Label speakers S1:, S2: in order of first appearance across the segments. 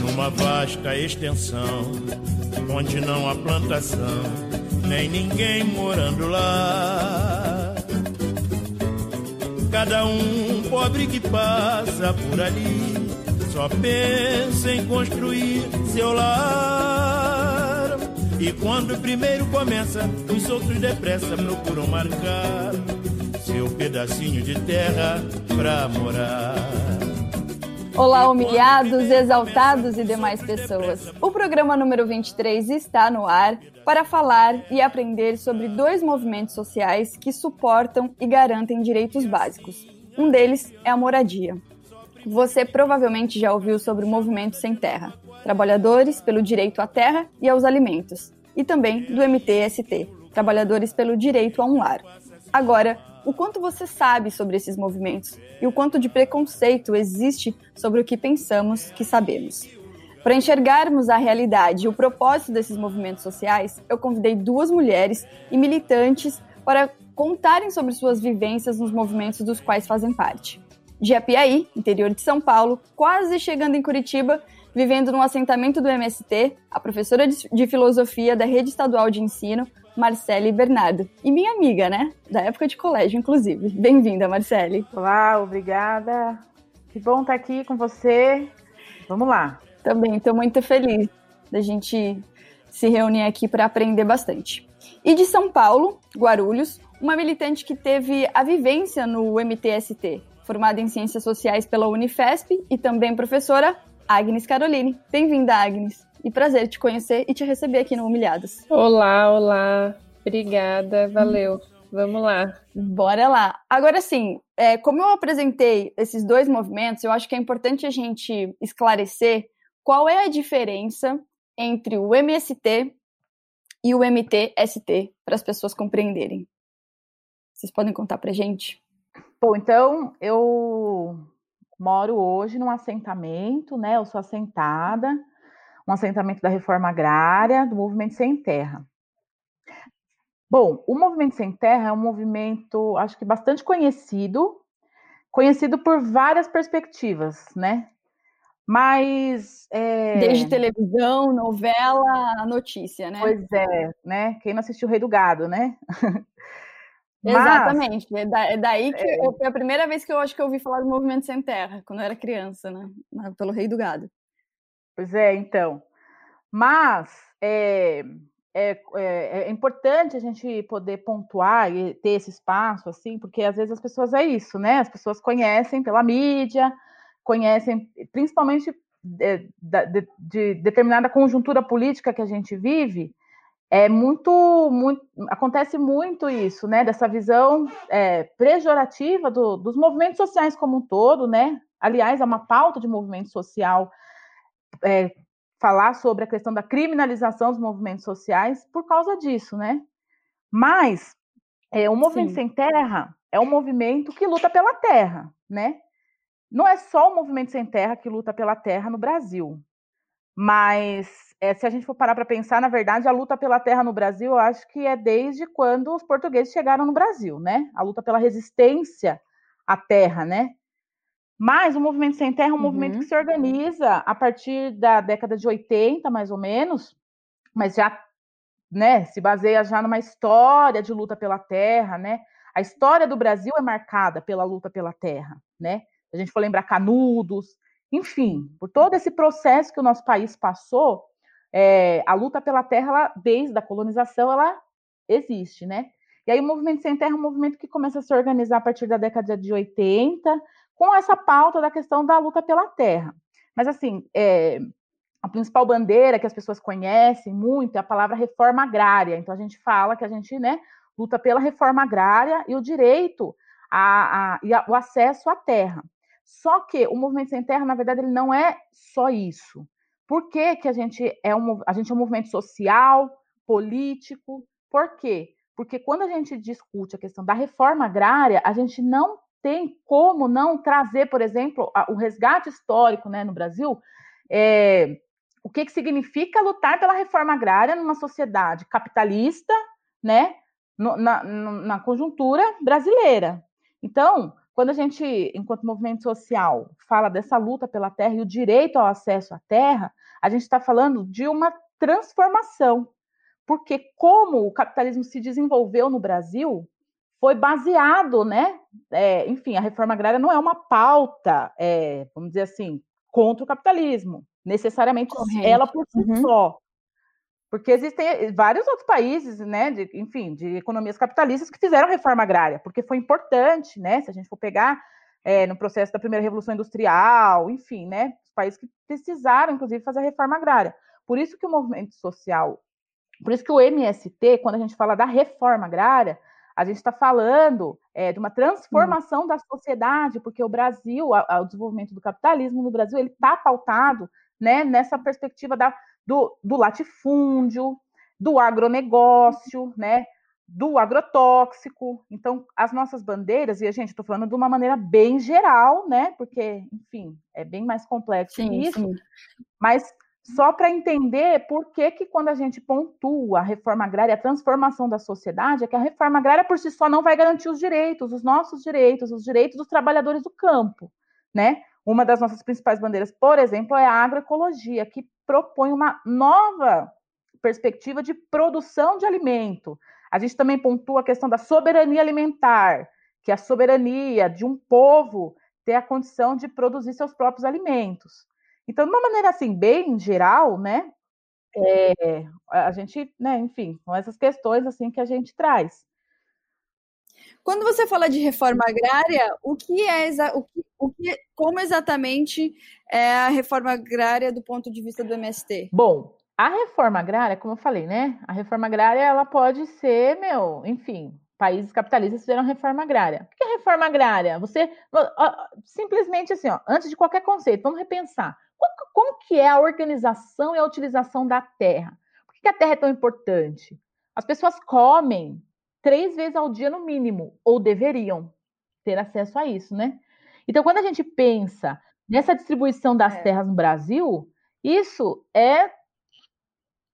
S1: Numa vasta extensão, onde não há plantação, nem ninguém morando lá. Cada um pobre que passa por ali, só pensa em construir seu lar. E quando primeiro começa, os outros depressa procuram marcar seu pedacinho de terra pra morar.
S2: Olá, humilhados, exaltados e demais pessoas. O programa número 23 está no ar para falar e aprender sobre dois movimentos sociais que suportam e garantem direitos básicos. Um deles é a moradia. Você provavelmente já ouviu sobre o movimento Sem Terra, trabalhadores pelo direito à terra e aos alimentos, e também do MTST, trabalhadores pelo direito a um lar. Agora, o quanto você sabe sobre esses movimentos e o quanto de preconceito existe sobre o que pensamos que sabemos. Para enxergarmos a realidade e o propósito desses movimentos sociais, eu convidei duas mulheres e militantes para contarem sobre suas vivências nos movimentos dos quais fazem parte. De Apiaí, interior de São Paulo, quase chegando em Curitiba, vivendo num assentamento do MST, a professora de filosofia da Rede Estadual de Ensino, Marcele Bernardo. E minha amiga, né? Da época de colégio, inclusive. Bem-vinda, Marcele.
S3: Olá, obrigada. Que bom estar aqui com você. Vamos lá.
S2: Também estou muito feliz da gente se reunir aqui para aprender bastante. E de São Paulo, Guarulhos, uma militante que teve a vivência no MTST, formada em Ciências Sociais pela Unifesp e também professora Agnes Caroline. Bem-vinda, Agnes. E prazer te conhecer e te receber aqui no Humilhados.
S4: Olá, olá. Obrigada, valeu. Vamos lá.
S2: Bora lá. Agora sim, é, como eu apresentei esses dois movimentos, eu acho que é importante a gente esclarecer qual é a diferença entre o MST e o MTST para as pessoas compreenderem. Vocês podem contar para gente?
S3: Bom, então eu moro hoje num assentamento, né? Eu sou assentada um assentamento da reforma agrária, do movimento sem terra. Bom, o movimento sem terra é um movimento, acho que bastante conhecido, conhecido por várias perspectivas, né? Mas.
S2: É... Desde televisão, novela, notícia, né?
S3: Pois é, né? Quem não assistiu o Rei do Gado, né?
S2: Exatamente. Mas, é, daí que é... foi a primeira vez que eu acho que eu ouvi falar do movimento sem terra, quando eu era criança, né? Pelo Rei do Gado.
S3: Pois é, então. Mas é, é, é, é, importante a gente poder pontuar e ter esse espaço, assim, porque às vezes as pessoas é isso, né? As pessoas conhecem pela mídia, conhecem principalmente de, de, de determinada conjuntura política que a gente vive, é muito, muito acontece muito isso, né? Dessa visão é, pejorativa do, dos movimentos sociais como um todo, né? Aliás, é uma pauta de movimento social é, falar sobre a questão da criminalização dos movimentos sociais por causa disso, né? Mas é, o movimento Sim. sem terra é um movimento que luta pela terra, né? Não é só o movimento sem terra que luta pela terra no Brasil, mas é, se a gente for parar para pensar, na verdade, a luta pela terra no Brasil, eu acho que é desde quando os portugueses chegaram no Brasil, né? A luta pela resistência à terra, né? Mas o Movimento Sem Terra é um uhum. movimento que se organiza a partir da década de 80, mais ou menos, mas já né, se baseia já numa história de luta pela terra, né? A história do Brasil é marcada pela luta pela terra, né? A gente for lembrar Canudos, enfim, por todo esse processo que o nosso país passou, é, a luta pela terra, ela, desde a colonização, ela existe, né? E aí o Movimento Sem Terra é um movimento que começa a se organizar a partir da década de 80, com essa pauta da questão da luta pela terra. Mas, assim, é, a principal bandeira que as pessoas conhecem muito é a palavra reforma agrária. Então, a gente fala que a gente né, luta pela reforma agrária e o direito a, a, e a, o acesso à terra. Só que o movimento sem terra, na verdade, ele não é só isso. Por que, que a gente é um a gente é um movimento social, político? Por quê? Porque quando a gente discute a questão da reforma agrária, a gente não tem como não trazer, por exemplo, o resgate histórico né, no Brasil. É, o que, que significa lutar pela reforma agrária numa sociedade capitalista, né, no, na, na conjuntura brasileira. Então, quando a gente, enquanto movimento social, fala dessa luta pela terra e o direito ao acesso à terra, a gente está falando de uma transformação. Porque como o capitalismo se desenvolveu no Brasil, foi baseado, né? É, enfim, a reforma agrária não é uma pauta, é, vamos dizer assim, contra o capitalismo, necessariamente Correto. ela por si uhum. só. Porque existem vários outros países, né, de, enfim, de economias capitalistas que fizeram reforma agrária, porque foi importante, né? Se a gente for pegar é, no processo da primeira revolução industrial, enfim, né, os países que precisaram, inclusive, fazer a reforma agrária. Por isso que o movimento social, por isso que o MST, quando a gente fala da reforma agrária, a gente está falando é, de uma transformação hum. da sociedade, porque o Brasil, o desenvolvimento do capitalismo no Brasil, ele está pautado né, nessa perspectiva da, do, do latifúndio, do agronegócio, né, do agrotóxico. Então, as nossas bandeiras, e a gente estou falando de uma maneira bem geral, né? Porque, enfim, é bem mais complexo sim, isso. Sim. Mas só para entender por que, que quando a gente pontua a reforma agrária, a transformação da sociedade, é que a reforma agrária por si só não vai garantir os direitos, os nossos direitos, os direitos dos trabalhadores do campo, né? Uma das nossas principais bandeiras, por exemplo, é a agroecologia, que propõe uma nova perspectiva de produção de alimento. A gente também pontua a questão da soberania alimentar, que é a soberania de um povo ter a condição de produzir seus próprios alimentos. Então, de uma maneira assim, bem geral, né? É, a gente, né, enfim, são essas questões assim que a gente traz.
S2: Quando você fala de reforma agrária, o que é o que, o que, como exatamente é a reforma agrária do ponto de vista do MST?
S3: Bom, a reforma agrária, como eu falei, né? A reforma agrária ela pode ser, meu, enfim, países capitalistas fizeram reforma agrária. O que é reforma agrária? Você simplesmente assim, ó, antes de qualquer conceito, vamos repensar. Como que é a organização e a utilização da terra? Por que a terra é tão importante? As pessoas comem três vezes ao dia no mínimo, ou deveriam ter acesso a isso, né? Então, quando a gente pensa nessa distribuição das é. terras no Brasil, isso é,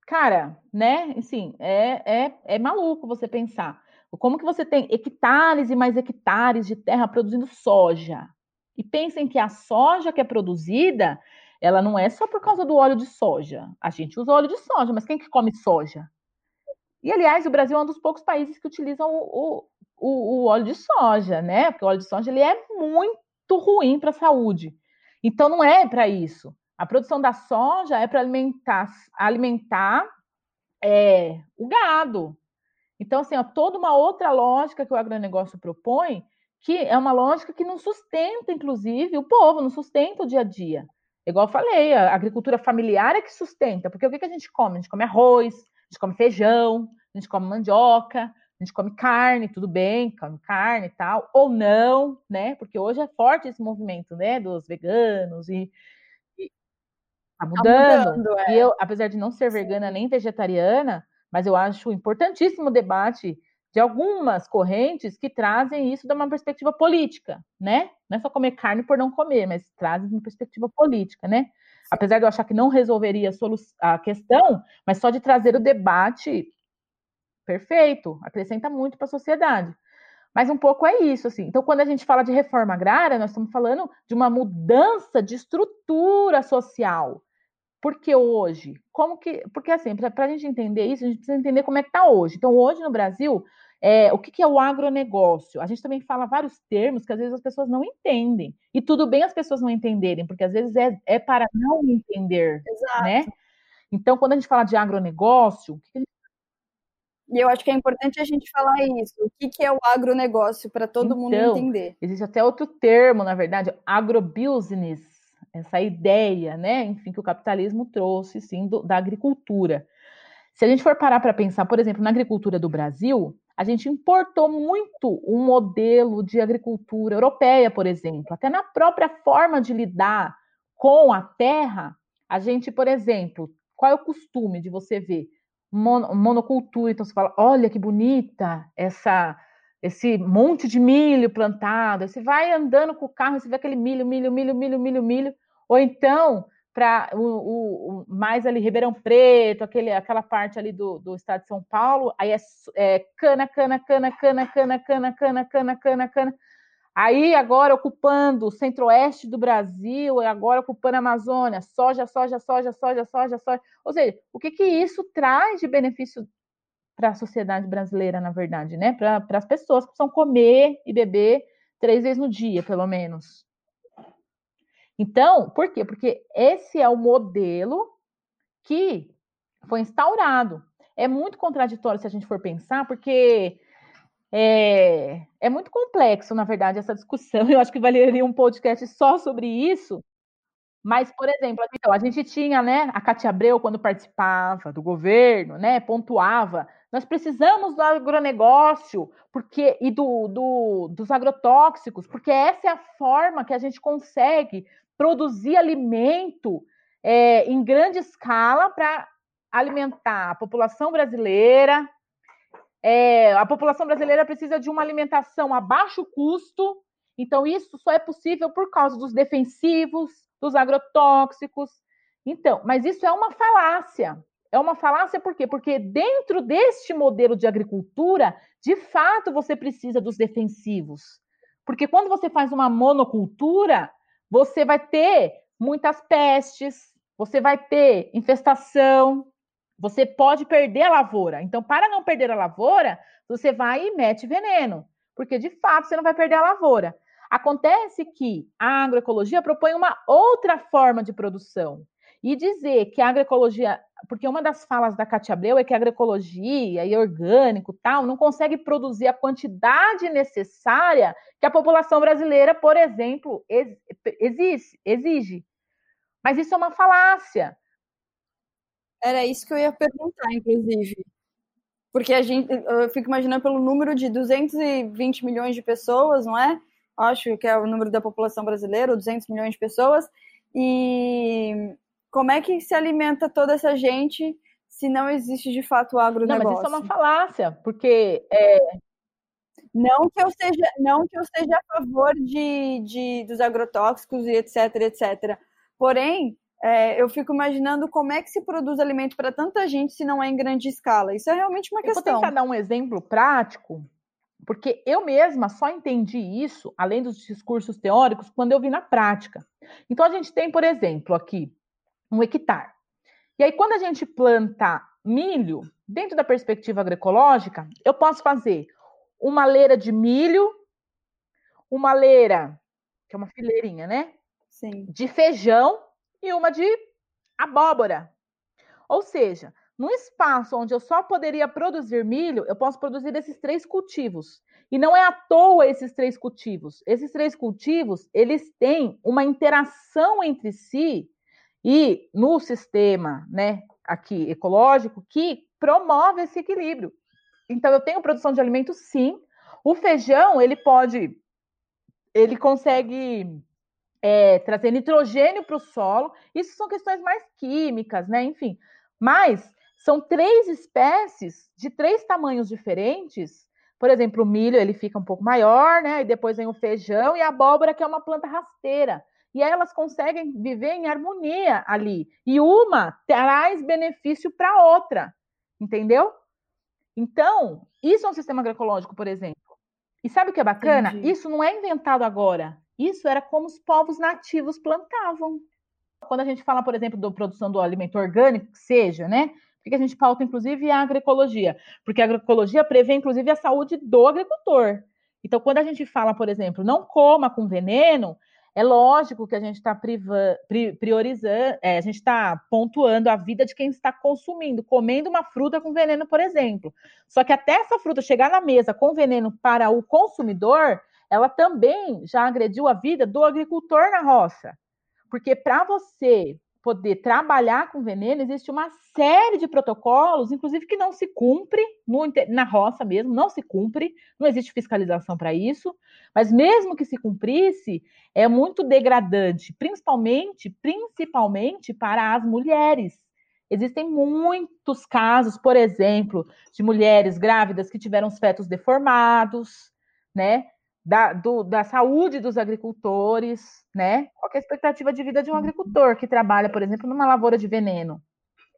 S3: cara, né? Assim, é, é, é maluco você pensar. Como que você tem hectares e mais hectares de terra produzindo soja? E pensem que a soja que é produzida, ela não é só por causa do óleo de soja. A gente usa óleo de soja, mas quem que come soja? E, aliás, o Brasil é um dos poucos países que utilizam o, o, o óleo de soja, né? Porque o óleo de soja ele é muito ruim para a saúde. Então, não é para isso. A produção da soja é para alimentar, alimentar é, o gado. Então, assim, ó, toda uma outra lógica que o agronegócio propõe, que é uma lógica que não sustenta, inclusive, o povo, não sustenta o dia a dia. Igual eu falei, a agricultura familiar é que sustenta, porque o que, que a gente come? A gente come arroz, a gente come feijão, a gente come mandioca, a gente come carne, tudo bem, come carne e tal, ou não, né? Porque hoje é forte esse movimento, né, dos veganos e, e tá, mudando. Tá mudando é. E eu, apesar de não ser vegana nem vegetariana, mas eu acho importantíssimo o debate de algumas correntes que trazem isso de uma perspectiva política, né? Não é só comer carne por não comer, mas trazem uma perspectiva política, né? Apesar de eu achar que não resolveria a questão, mas só de trazer o debate perfeito, acrescenta muito para a sociedade. Mas um pouco é isso, assim. Então, quando a gente fala de reforma agrária, nós estamos falando de uma mudança de estrutura social. Porque hoje, como que. Porque assim, para a gente entender isso, a gente precisa entender como é que está hoje. Então, hoje no Brasil, é, o que, que, é o agronegócio? A gente também fala vários termos que às vezes as pessoas não entendem. E tudo bem as pessoas não entenderem, porque às vezes é, é para não entender, Exato. né? Então, quando a gente fala de agronegócio, o que, que gente
S2: e eu acho que é importante a gente falar isso. O que, que é o agronegócio, para todo então, mundo entender.
S3: Existe até outro termo, na verdade, agrobusiness, essa ideia, né? Enfim, que o capitalismo trouxe, sim, do, da agricultura. Se a gente for parar para pensar, por exemplo, na agricultura do Brasil, a gente importou muito um modelo de agricultura europeia, por exemplo, até na própria forma de lidar com a terra. A gente, por exemplo, qual é o costume de você ver monocultura? Então você fala, olha que bonita essa esse monte de milho plantado. Você vai andando com o carro, você vê aquele milho, milho, milho, milho, milho, milho. Ou então para o, o, mais ali Ribeirão Preto, aquele, aquela parte ali do, do estado de São Paulo, aí é, é cana, cana, cana, cana, cana, cana, cana, cana, cana, cana. Aí agora ocupando o centro-oeste do Brasil, agora ocupando a Amazônia, soja, soja, soja, soja, soja, soja. Ou seja, o que, que isso traz de benefício para a sociedade brasileira, na verdade, né? Para as pessoas que precisam comer e beber três vezes no dia, pelo menos. Então, por quê? Porque esse é o modelo que foi instaurado. É muito contraditório se a gente for pensar, porque é, é muito complexo, na verdade, essa discussão. Eu acho que valeria um podcast só sobre isso. Mas, por exemplo, então, a gente tinha, né, a Cátia Abreu, quando participava do governo, né, pontuava, nós precisamos do agronegócio porque, e do, do, dos agrotóxicos, porque essa é a forma que a gente consegue produzir alimento é, em grande escala para alimentar a população brasileira. É, a população brasileira precisa de uma alimentação a baixo custo, então isso só é possível por causa dos defensivos, dos agrotóxicos. Então, mas isso é uma falácia. É uma falácia por quê? Porque dentro deste modelo de agricultura, de fato, você precisa dos defensivos. Porque quando você faz uma monocultura, você vai ter muitas pestes, você vai ter infestação, você pode perder a lavoura. Então, para não perder a lavoura, você vai e mete veneno, porque de fato você não vai perder a lavoura. Acontece que a agroecologia propõe uma outra forma de produção. E dizer que a agroecologia, porque uma das falas da Cátia Abreu é que a agroecologia e orgânico tal não consegue produzir a quantidade necessária que a população brasileira, por exemplo, exige, exige. Mas isso é uma falácia.
S2: Era isso que eu ia perguntar, inclusive. Porque a gente, eu fico imaginando pelo número de 220 milhões de pessoas, não é? Acho que é o número da população brasileira, 200 milhões de pessoas. E como é que se alimenta toda essa gente se não existe de fato o agronegócio?
S3: Não, mas isso é uma falácia, porque é...
S2: não que eu seja não que eu seja a favor de, de dos agrotóxicos e etc, etc. Porém, é, eu fico imaginando como é que se produz alimento para tanta gente se não é em grande escala. Isso é realmente uma eu questão.
S3: Vou tentar dar um exemplo prático, porque eu mesma só entendi isso, além dos discursos teóricos, quando eu vi na prática. Então, a gente tem, por exemplo, aqui um hectare. E aí, quando a gente planta milho, dentro da perspectiva agroecológica, eu posso fazer uma leira de milho, uma leira, que é uma fileirinha, né?
S2: Sim.
S3: De feijão e uma de abóbora. Ou seja, no espaço onde eu só poderia produzir milho, eu posso produzir esses três cultivos. E não é à toa esses três cultivos. Esses três cultivos, eles têm uma interação entre si e no sistema, né, aqui ecológico, que promove esse equilíbrio. Então, eu tenho produção de alimentos, sim. O feijão, ele pode, ele consegue é, trazer nitrogênio para o solo. Isso são questões mais químicas, né? Enfim, mas são três espécies de três tamanhos diferentes. Por exemplo, o milho ele fica um pouco maior, né? E depois vem o feijão e a abóbora, que é uma planta rasteira e elas conseguem viver em harmonia ali. E uma traz benefício para a outra, entendeu? Então, isso é um sistema agroecológico, por exemplo. E sabe o que é bacana? Entendi. Isso não é inventado agora. Isso era como os povos nativos plantavam. Quando a gente fala, por exemplo, da produção do alimento orgânico, que seja, né? Por que a gente pauta, inclusive, a agroecologia? Porque a agroecologia prevê, inclusive, a saúde do agricultor. Então, quando a gente fala, por exemplo, não coma com veneno, é lógico que a gente está priorizando, é, a gente está pontuando a vida de quem está consumindo, comendo uma fruta com veneno, por exemplo. Só que até essa fruta chegar na mesa com veneno para o consumidor, ela também já agrediu a vida do agricultor na roça. Porque para você poder trabalhar com veneno, existe uma série de protocolos, inclusive que não se cumpre no, na roça mesmo, não se cumpre, não existe fiscalização para isso, mas mesmo que se cumprisse, é muito degradante, principalmente, principalmente para as mulheres. Existem muitos casos, por exemplo, de mulheres grávidas que tiveram os fetos deformados, né? Da, do, da saúde dos agricultores, né? Qual é a expectativa de vida de um agricultor que trabalha, por exemplo, numa lavoura de veneno?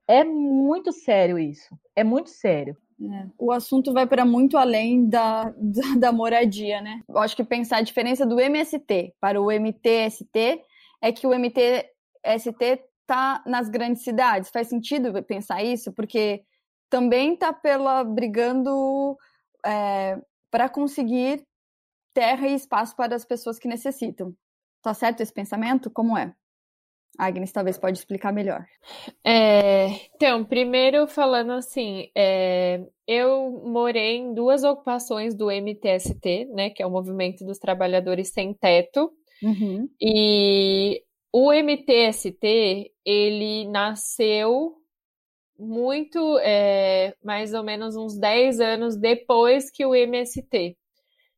S3: É muito sério isso. É muito sério.
S2: É. O assunto vai para muito além da, da, da, moradia, né? Eu acho que pensar a diferença do MST para o MTST é que o MTST está nas grandes cidades. Faz sentido pensar isso? Porque também está pela brigando é, para conseguir terra e espaço para as pessoas que necessitam. Tá certo esse pensamento? Como é? A Agnes talvez pode explicar melhor.
S4: É, então, primeiro falando assim, é, eu morei em duas ocupações do MTST, né, que é o Movimento dos Trabalhadores Sem Teto, uhum. e o MTST ele nasceu muito, é, mais ou menos uns 10 anos depois que o MST.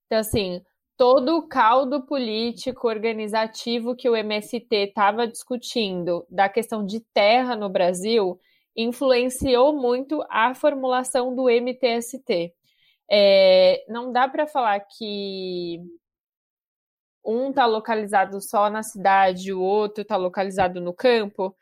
S4: Então, assim, todo o caldo político organizativo que o MST estava discutindo da questão de terra no Brasil influenciou muito a formulação do MTST. É, não dá para falar que um está localizado só na cidade, o outro está localizado no campo,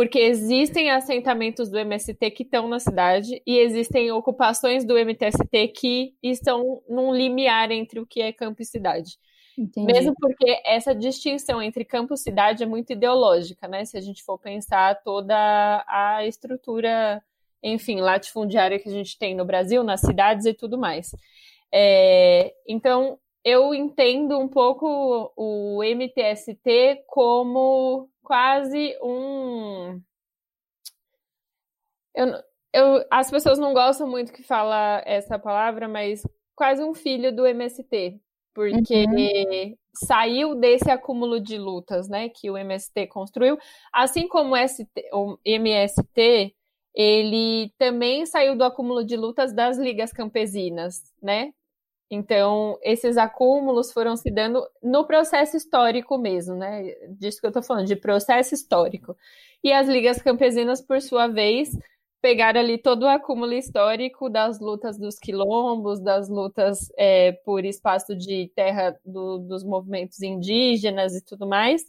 S4: porque existem assentamentos do MST que estão na cidade e existem ocupações do MTST que estão num limiar entre o que é campo e cidade. Entendi. Mesmo porque essa distinção entre campo e cidade é muito ideológica, né? Se a gente for pensar toda a estrutura, enfim, latifundiária que a gente tem no Brasil, nas cidades e tudo mais. É, então, eu entendo um pouco o MTST como quase um. Eu, eu, as pessoas não gostam muito que fala essa palavra, mas quase um filho do MST, porque uhum. saiu desse acúmulo de lutas, né, que o MST construiu, assim como o, ST, o MST, ele também saiu do acúmulo de lutas das ligas campesinas, né? Então, esses acúmulos foram se dando no processo histórico mesmo, né? Disso que eu estou falando, de processo histórico. E as ligas campesinas, por sua vez, pegaram ali todo o acúmulo histórico das lutas dos quilombos, das lutas é, por espaço de terra do, dos movimentos indígenas e tudo mais.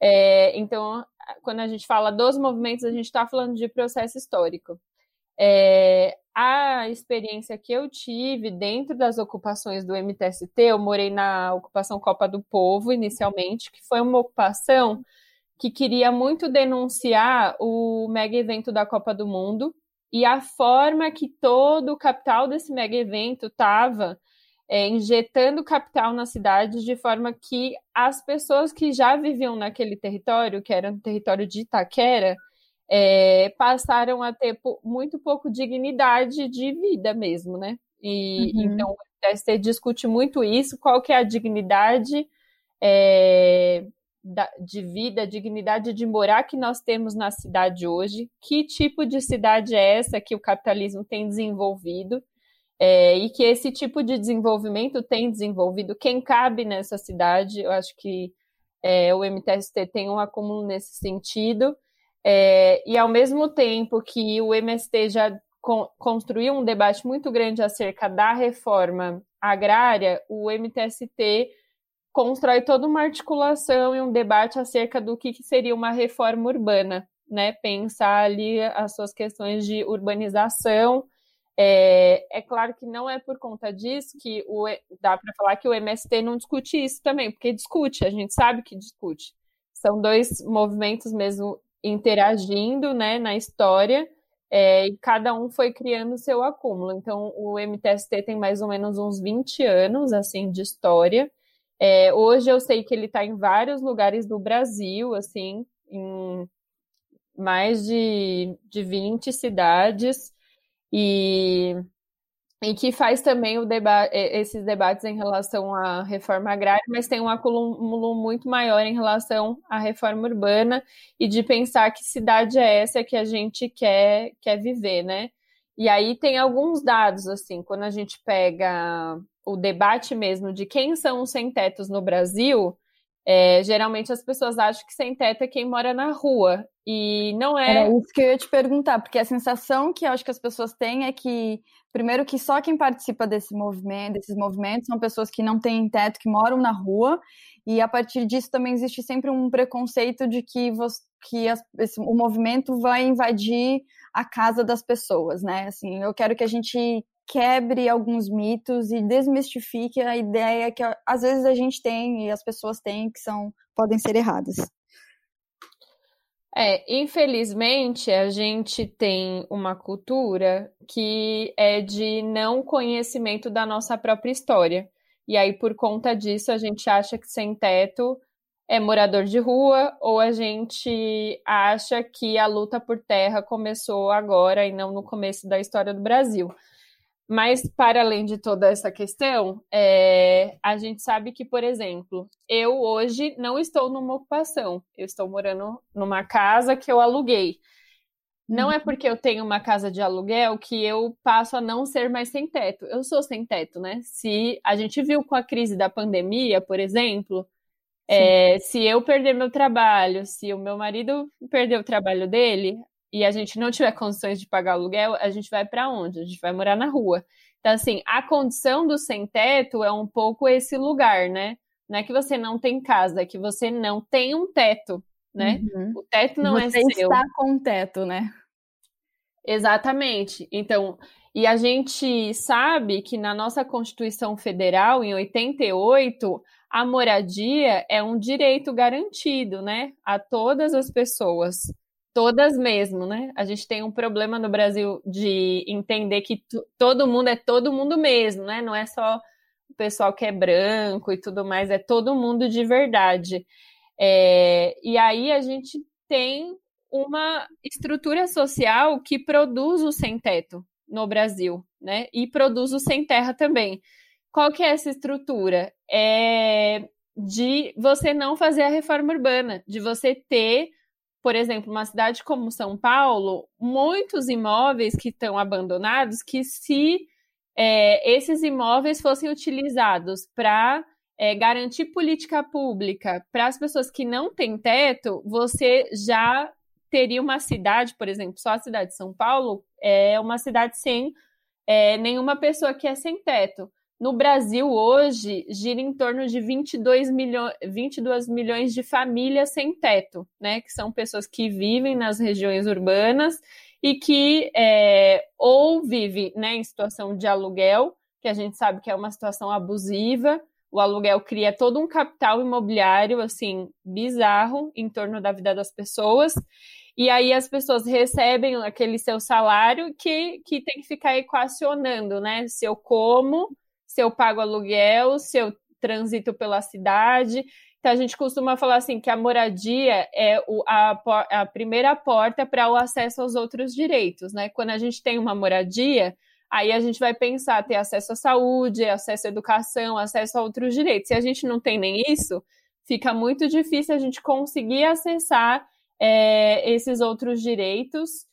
S4: É, então, quando a gente fala dos movimentos, a gente está falando de processo histórico. É, a experiência que eu tive dentro das ocupações do MTST, eu morei na ocupação Copa do Povo inicialmente, que foi uma ocupação que queria muito denunciar o mega evento da Copa do Mundo e a forma que todo o capital desse mega evento estava é, injetando capital na cidade de forma que as pessoas que já viviam naquele território, que era o território de Itaquera, é, passaram a ter muito pouco dignidade de vida mesmo, né? E uhum. então o TST discute muito isso, qual que é a dignidade é, da, de vida, a dignidade de morar que nós temos na cidade hoje, que tipo de cidade é essa que o capitalismo tem desenvolvido, é, e que esse tipo de desenvolvimento tem desenvolvido quem cabe nessa cidade. Eu acho que é, o MTST tem um acúmulo nesse sentido. É, e ao mesmo tempo que o MST já con construiu um debate muito grande acerca da reforma agrária, o MTST constrói toda uma articulação e um debate acerca do que, que seria uma reforma urbana, né? Pensar ali as suas questões de urbanização. É, é claro que não é por conta disso que o, dá para falar que o MST não discute isso também, porque discute, a gente sabe que discute. São dois movimentos mesmo interagindo né, na história é, e cada um foi criando seu acúmulo. Então, o MTST tem mais ou menos uns 20 anos assim de história. É, hoje eu sei que ele está em vários lugares do Brasil, assim, em mais de, de 20 cidades. E e que faz também o deba esses debates em relação à reforma agrária, mas tem um acúmulo muito maior em relação à reforma urbana e de pensar que cidade é essa que a gente quer, quer viver, né? E aí tem alguns dados, assim, quando a gente pega o debate mesmo de quem são os sem-tetos no Brasil, é, geralmente as pessoas acham que sem teto é quem mora na rua. E não é.
S2: Era isso que eu ia te perguntar, porque a sensação que eu acho que as pessoas têm é que, primeiro, que só quem participa desse movimento, desses movimentos são pessoas que não têm teto, que moram na rua, e a partir disso também existe sempre um preconceito de que, você, que as, esse, o movimento vai invadir a casa das pessoas, né? Assim, eu quero que a gente quebre alguns mitos e desmistifique a ideia que às vezes a gente tem e as pessoas têm que são podem ser erradas.
S4: É, infelizmente a gente tem uma cultura que é de não conhecimento da nossa própria história. E aí, por conta disso, a gente acha que sem teto é morador de rua, ou a gente acha que a luta por terra começou agora e não no começo da história do Brasil. Mas, para além de toda essa questão, é, a gente sabe que, por exemplo, eu hoje não estou numa ocupação, eu estou morando numa casa que eu aluguei. Não é uhum. porque eu tenho uma casa de aluguel que eu passo a não ser mais sem teto. Eu sou sem teto, né? Se a gente viu com a crise da pandemia, por exemplo, é, se eu perder meu trabalho, se o meu marido perder o trabalho dele, e a gente não tiver condições de pagar aluguel, a gente vai para onde? A gente vai morar na rua. Então, assim, a condição do sem-teto é um pouco esse lugar, né? Não é que você não tem casa, é que você não tem um teto, né? Uhum. O teto não
S2: você
S4: é seu.
S2: Você está com um teto, né?
S4: Exatamente. Então, e a gente sabe que na nossa Constituição Federal, em 88, a moradia é um direito garantido, né? A todas as pessoas. Todas mesmo, né? A gente tem um problema no Brasil de entender que todo mundo é todo mundo mesmo, né? Não é só o pessoal que é branco e tudo mais, é todo mundo de verdade. É, e aí a gente tem uma estrutura social que produz o sem-teto no Brasil, né? E produz o sem-terra também. Qual que é essa estrutura? É de você não fazer a reforma urbana, de você ter por exemplo, uma cidade como São Paulo, muitos imóveis que estão abandonados, que se é, esses imóveis fossem utilizados para é, garantir política pública para as pessoas que não têm teto, você já teria uma cidade, por exemplo, só a cidade de São Paulo é uma cidade sem é, nenhuma pessoa que é sem teto. No Brasil, hoje, gira em torno de 22, milho 22 milhões de famílias sem teto, né? Que são pessoas que vivem nas regiões urbanas e que é, ou vive né, em situação de aluguel, que a gente sabe que é uma situação abusiva. O aluguel cria todo um capital imobiliário, assim, bizarro em torno da vida das pessoas. E aí as pessoas recebem aquele seu salário que, que tem que ficar equacionando, né? Se eu como, se eu pago aluguel, se eu transito pela cidade. Então, a gente costuma falar assim que a moradia é o, a, a primeira porta para o acesso aos outros direitos, né? Quando a gente tem uma moradia, aí a gente vai pensar ter acesso à saúde, acesso à educação, acesso a outros direitos. Se a gente não tem nem isso, fica muito difícil a gente conseguir acessar é, esses outros direitos.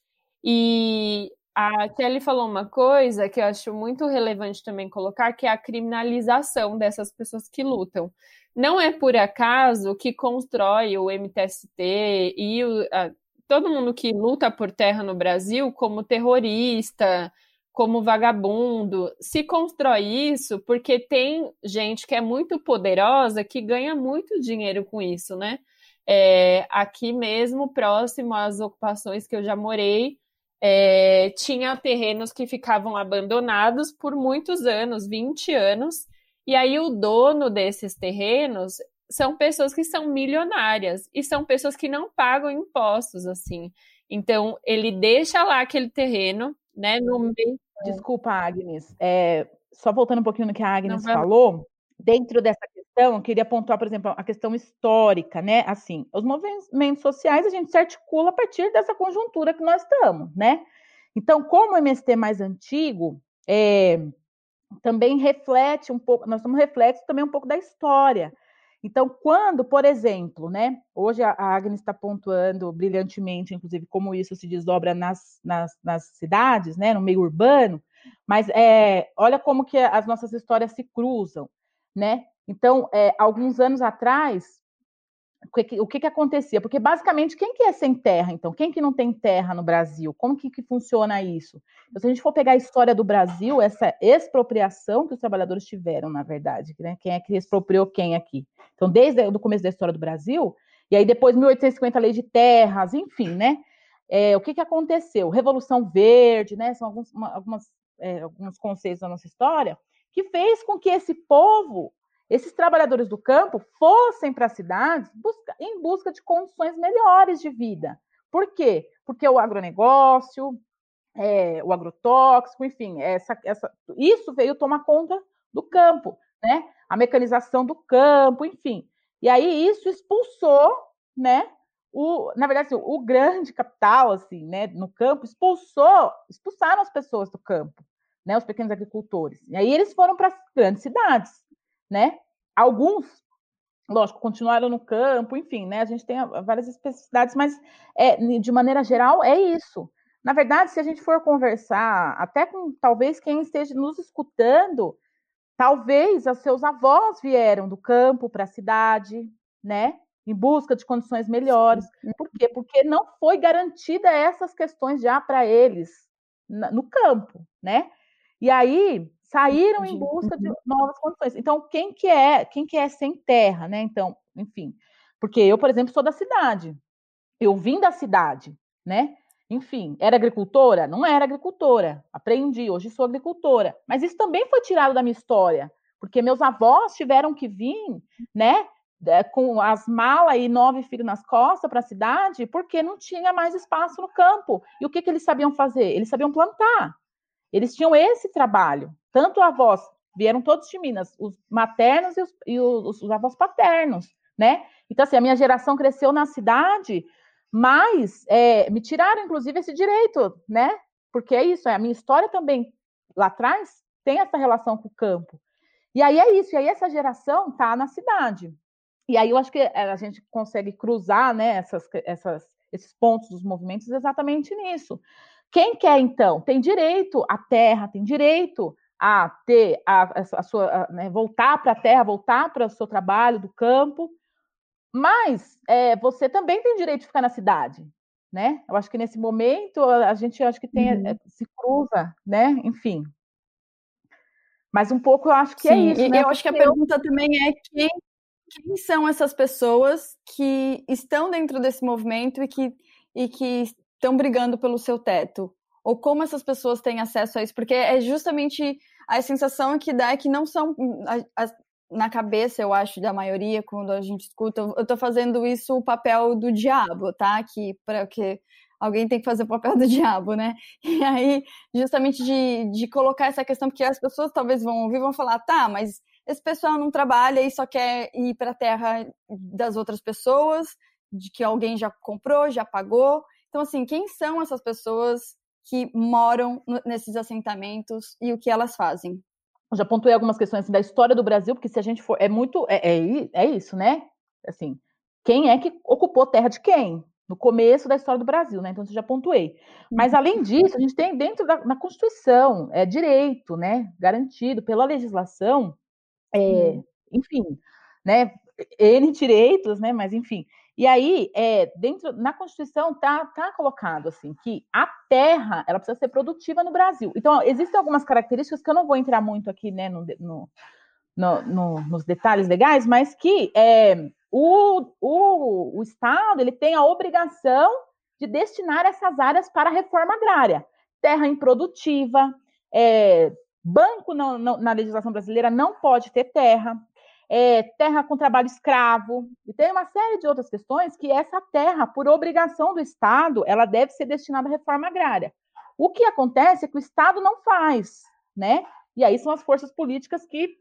S4: E a Kelly falou uma coisa que eu acho muito relevante também colocar, que é a criminalização dessas pessoas que lutam. Não é por acaso que constrói o MTST e o, a, todo mundo que luta por terra no Brasil como terrorista, como vagabundo. Se constrói isso porque tem gente que é muito poderosa que ganha muito dinheiro com isso, né? É, aqui mesmo, próximo às ocupações que eu já morei, é, tinha terrenos que ficavam abandonados por muitos anos 20 anos e aí o dono desses terrenos são pessoas que são milionárias e são pessoas que não pagam impostos assim. Então ele deixa lá aquele terreno, né, no meio.
S3: Desculpa, Agnes. É, só voltando um pouquinho no que a Agnes não, falou, dentro dessa questão, eu queria pontuar, por exemplo, a questão histórica, né? Assim, os movimentos sociais a gente se articula a partir dessa conjuntura que nós estamos, né? Então, como o MST mais antigo, é, também reflete um pouco, nós somos reflexo também um pouco da história. Então, quando, por exemplo, né, hoje a Agnes está pontuando brilhantemente, inclusive, como isso se desdobra nas, nas, nas cidades, né, no meio urbano, mas é, olha como que as nossas histórias se cruzam, né? Então, é, alguns anos atrás, o que, o que, que acontecia? Porque basicamente quem que é sem terra, então? Quem que não tem terra no Brasil? Como que, que funciona isso? Então, se a gente for pegar a história do Brasil, essa expropriação que os trabalhadores tiveram, na verdade, né? Quem é que expropriou quem aqui? Então, desde o começo da história do Brasil, e aí depois 1850 a lei de terras, enfim, né? É, o que, que aconteceu? Revolução Verde, né? São alguns, uma, algumas, é, alguns conceitos da nossa história que fez com que esse povo esses trabalhadores do campo fossem para as cidades busca, em busca de condições melhores de vida. Por quê? Porque o agronegócio, é, o agrotóxico, enfim, essa, essa, isso veio tomar conta do campo, né? A mecanização do campo, enfim. E aí isso expulsou, né? O, na verdade, assim, o grande capital, assim, né, no campo, expulsou, expulsaram as pessoas do campo, né, os pequenos agricultores. E aí eles foram para as grandes cidades né? Alguns, lógico, continuaram no campo, enfim, né? A gente tem várias especificidades, mas é, de maneira geral é isso. Na verdade, se a gente for conversar, até com talvez quem esteja nos escutando, talvez os seus avós vieram do campo para a cidade, né? Em busca de condições melhores. Por quê? Porque não foi garantida essas questões já para eles no campo, né? E aí saíram em busca de uhum. novas condições. Então, quem que é, quem que é sem terra, né? Então, enfim, porque eu, por exemplo, sou da cidade. Eu vim da cidade, né? Enfim, era agricultora? Não era agricultora. Aprendi, hoje sou agricultora. Mas isso também foi tirado da minha história, porque meus avós tiveram que vir, né? Com as malas e nove filhos nas costas para a cidade, porque não tinha mais espaço no campo. E o que, que eles sabiam fazer? Eles sabiam plantar. Eles tinham esse trabalho. Tanto avós, vieram todos de Minas, os maternos e os, e os, os avós paternos, né? Então, assim, a minha geração cresceu na cidade, mas é, me tiraram, inclusive, esse direito, né? Porque é isso, é, a minha história também, lá atrás, tem essa relação com o campo. E aí é isso, e aí essa geração está na cidade. E aí eu acho que a gente consegue cruzar né, essas, essas, esses pontos dos movimentos exatamente nisso. Quem quer, então, tem direito à terra, tem direito a ter a, a sua, a, né, voltar para a terra, voltar para o seu trabalho do campo, mas é, você também tem direito de ficar na cidade, né? Eu acho que nesse momento a gente acho que tem uhum. se cruza, né? Enfim. Mas um pouco eu acho que é Sim, é isso. Né?
S2: Eu acho que a pergunta também é quem, quem são essas pessoas que estão dentro desse movimento e que, e que estão brigando pelo seu teto? Ou como essas pessoas têm acesso a isso? Porque é justamente a sensação que dá é que não são. A, a, na cabeça, eu acho, da maioria, quando a gente escuta, eu tô fazendo isso o papel do diabo, tá? Aqui, para que alguém tem que fazer o papel do diabo, né? E aí, justamente de, de colocar essa questão, porque as pessoas talvez vão ouvir vão falar, tá, mas esse pessoal não trabalha e só quer ir para a terra das outras pessoas, de que alguém já comprou, já pagou. Então, assim, quem são essas pessoas que moram nesses assentamentos e o que elas fazem?
S3: Eu já pontuei algumas questões assim, da história do Brasil, porque se a gente for. É muito. É, é, é isso, né? Assim, quem é que ocupou terra de quem? No começo da história do Brasil, né? Então, eu já pontuei. Mas, além disso, a gente tem dentro da na Constituição, é direito, né? Garantido pela legislação, é, enfim, né? N direitos, né? Mas, enfim, e aí, é, dentro na Constituição tá, tá colocado assim que a terra ela precisa ser produtiva no Brasil. Então, existem algumas características que eu não vou entrar muito aqui, né, no, no, no, no nos detalhes legais, mas que é, o, o, o Estado ele tem a obrigação de destinar essas áreas para a reforma agrária. Terra improdutiva, é, banco na legislação brasileira não pode ter terra, é, terra com trabalho escravo, e tem uma série de outras questões que essa terra, por obrigação do Estado, ela deve ser destinada à reforma agrária. O que acontece é que o Estado não faz, né? E aí são as forças políticas que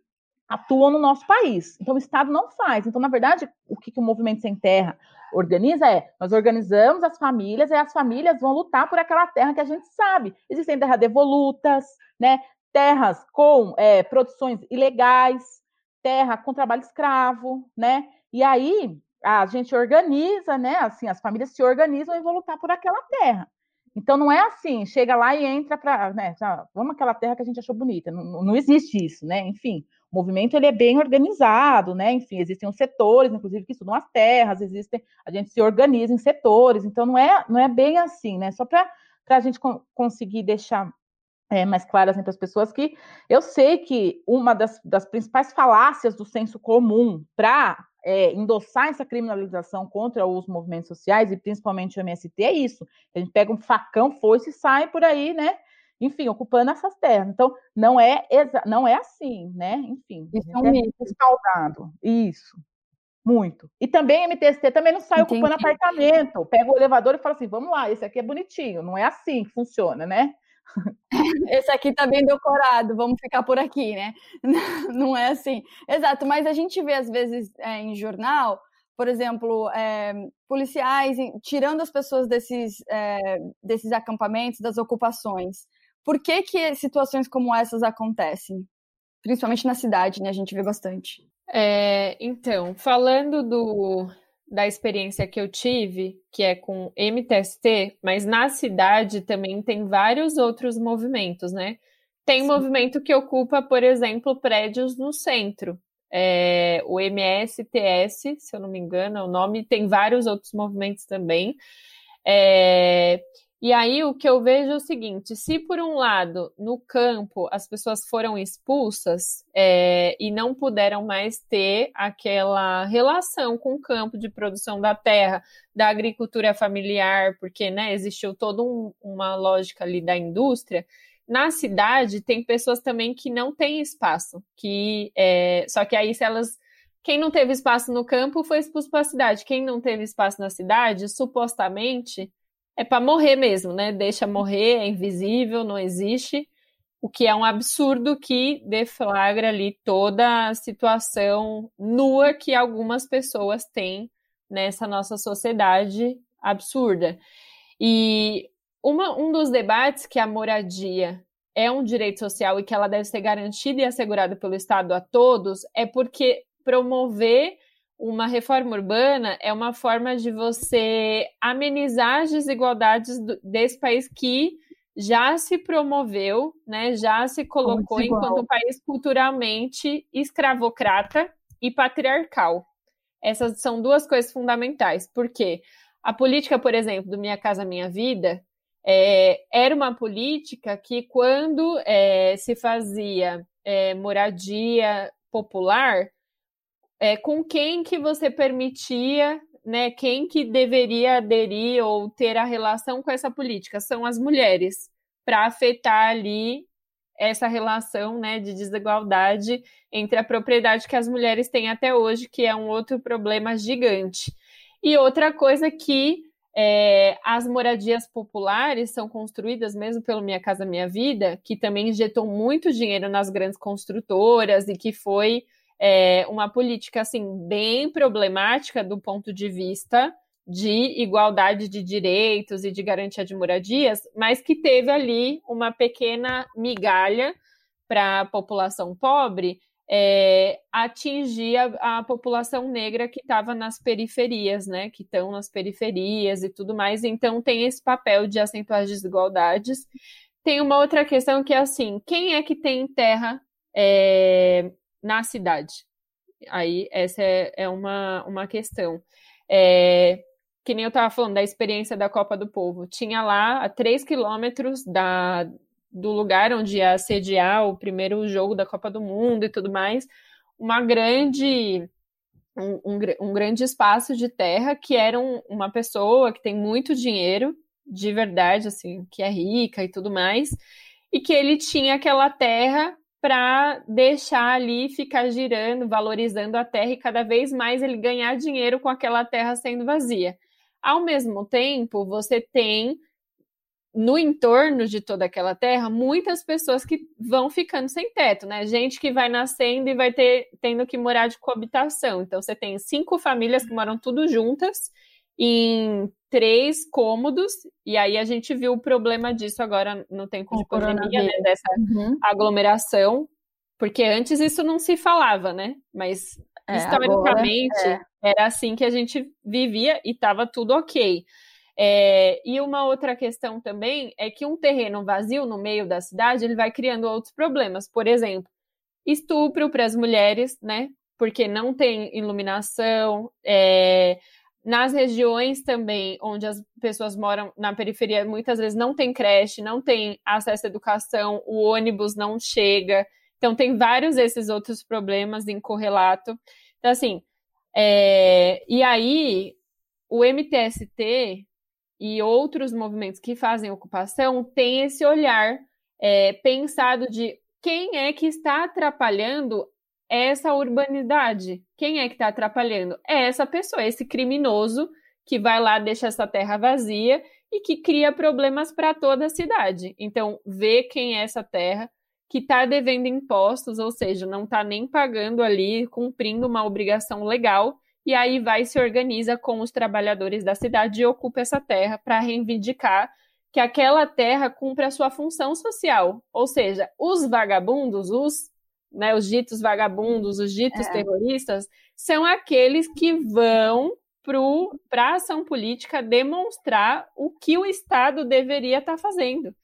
S3: atuam no nosso país. Então, o Estado não faz. Então, na verdade, o que, que o Movimento Sem Terra organiza é: nós organizamos as famílias e as famílias vão lutar por aquela terra que a gente sabe. Existem terras devolutas, né? terras com é, produções ilegais, terra com trabalho escravo, né? E aí a gente organiza, né? Assim, as famílias se organizam e vão lutar por aquela terra. Então não é assim, chega lá e entra para, né, vamos aquela terra que a gente achou bonita. Não, não existe isso, né? Enfim, o movimento ele é bem organizado, né? Enfim, existem os setores, inclusive que estudam as terras, existem, a gente se organiza em setores. Então não é, não é bem assim, né? Só para a gente conseguir deixar é, mais claro assim, para as pessoas que eu sei que uma das, das principais falácias do senso comum para é, endossar essa criminalização contra os movimentos sociais, e principalmente o MST, é isso. A gente pega um facão, foice e sai por aí, né? Enfim, ocupando essas terras. Então, não é, não é assim, né? Enfim,
S2: isso é
S3: respaldado. Isso. Muito. E também MTST também não sai Entendi. ocupando apartamento. Pega o elevador e fala assim: vamos lá, esse aqui é bonitinho. Não é assim que funciona, né?
S2: Esse aqui tá bem decorado, vamos ficar por aqui, né? Não é assim. Exato, mas a gente vê às vezes é, em jornal, por exemplo, é, policiais tirando as pessoas desses, é, desses acampamentos, das ocupações. Por que, que situações como essas acontecem? Principalmente na cidade, né? A gente vê bastante.
S4: É, então, falando do, da experiência que eu tive, que é com MTST, mas na cidade também tem vários outros movimentos, né? Tem Sim. movimento que ocupa, por exemplo, prédios no centro. É, o MSTS, se eu não me engano, é o nome, tem vários outros movimentos também. É, e aí o que eu vejo é o seguinte: se por um lado no campo as pessoas foram expulsas é, e não puderam mais ter aquela relação com o campo de produção da terra, da agricultura familiar, porque né, existiu toda um, uma lógica ali da indústria. Na cidade tem pessoas também que não têm espaço, que é, só que aí se elas quem não teve espaço no campo foi expulso para a cidade. Quem não teve espaço na cidade, supostamente é para morrer mesmo, né? Deixa morrer, é invisível, não existe, o que é um absurdo que deflagra ali toda a situação nua que algumas pessoas têm nessa nossa sociedade absurda. E uma, um dos debates que a moradia é um direito social e que ela deve ser garantida e assegurada pelo Estado a todos é porque promover uma reforma urbana é uma forma de você amenizar as desigualdades do, desse país que já se promoveu, né, já se colocou enquanto um país culturalmente escravocrata e patriarcal. Essas são duas coisas fundamentais, porque a política, por exemplo, do Minha Casa Minha Vida, é, era uma política que, quando é, se fazia é, moradia popular, é, com quem que você permitia, né, quem que deveria aderir ou ter a relação com essa política? São as mulheres, para afetar ali essa relação né, de desigualdade entre a propriedade que as mulheres têm até hoje, que é um outro problema gigante. E outra coisa que é, as moradias populares são construídas mesmo pelo Minha Casa Minha Vida, que também injetou muito dinheiro nas grandes construtoras e que foi é, uma política assim bem problemática do ponto de vista de igualdade de direitos e de garantia de moradias, mas que teve ali uma pequena migalha para a população pobre é, atingir a, a, população negra que estava nas periferias, né? Que estão nas periferias e tudo mais. Então tem esse papel de acentuar as desigualdades. Tem uma outra questão que é assim: quem é que tem terra é, na cidade. Aí essa é, é uma, uma questão. É, que nem eu estava falando da experiência da Copa do Povo. Tinha lá a 3 quilômetros da, do lugar onde ia sediar o primeiro jogo da Copa do Mundo e tudo mais, uma grande. Um, um, um grande espaço de terra que era um, uma pessoa que tem muito dinheiro, de verdade, assim, que é rica e tudo mais, e que ele tinha aquela terra para deixar ali ficar girando, valorizando a terra e cada vez mais ele ganhar dinheiro com aquela terra sendo vazia. Ao mesmo tempo, você tem no entorno de toda aquela terra muitas pessoas que vão ficando sem teto, né? Gente que vai nascendo e vai ter tendo que morar de coabitação. Então você tem cinco famílias que moram tudo juntas em três cômodos, e aí a gente viu o problema disso agora no tempo de pandemia, né, dessa uhum. aglomeração, porque antes isso não se falava, né? Mas é, historicamente agora, é. era assim que a gente vivia e estava tudo ok. É, e uma outra questão também é que um terreno vazio no meio da cidade ele vai criando outros problemas. Por exemplo, estupro para as mulheres, né? Porque não tem iluminação. É, nas regiões também onde as pessoas moram na periferia, muitas vezes não tem creche, não tem acesso à educação, o ônibus não chega. Então, tem vários desses outros problemas em correlato. Então, assim, é, e aí o MTST e outros movimentos que fazem ocupação têm esse olhar é, pensado de quem é que está atrapalhando essa urbanidade? Quem é que está atrapalhando? É essa pessoa, esse criminoso que vai lá, deixa essa terra vazia e que cria problemas para toda a cidade. Então, vê quem é essa terra que está devendo impostos, ou seja, não está nem pagando ali, cumprindo uma obrigação legal e aí vai se organiza com os trabalhadores da cidade e ocupa essa terra para reivindicar que aquela terra cumpra a sua função social. Ou seja, os vagabundos, os, né, os ditos vagabundos, os ditos é. terroristas, são aqueles que vão para a ação política demonstrar o que o Estado deveria estar tá fazendo.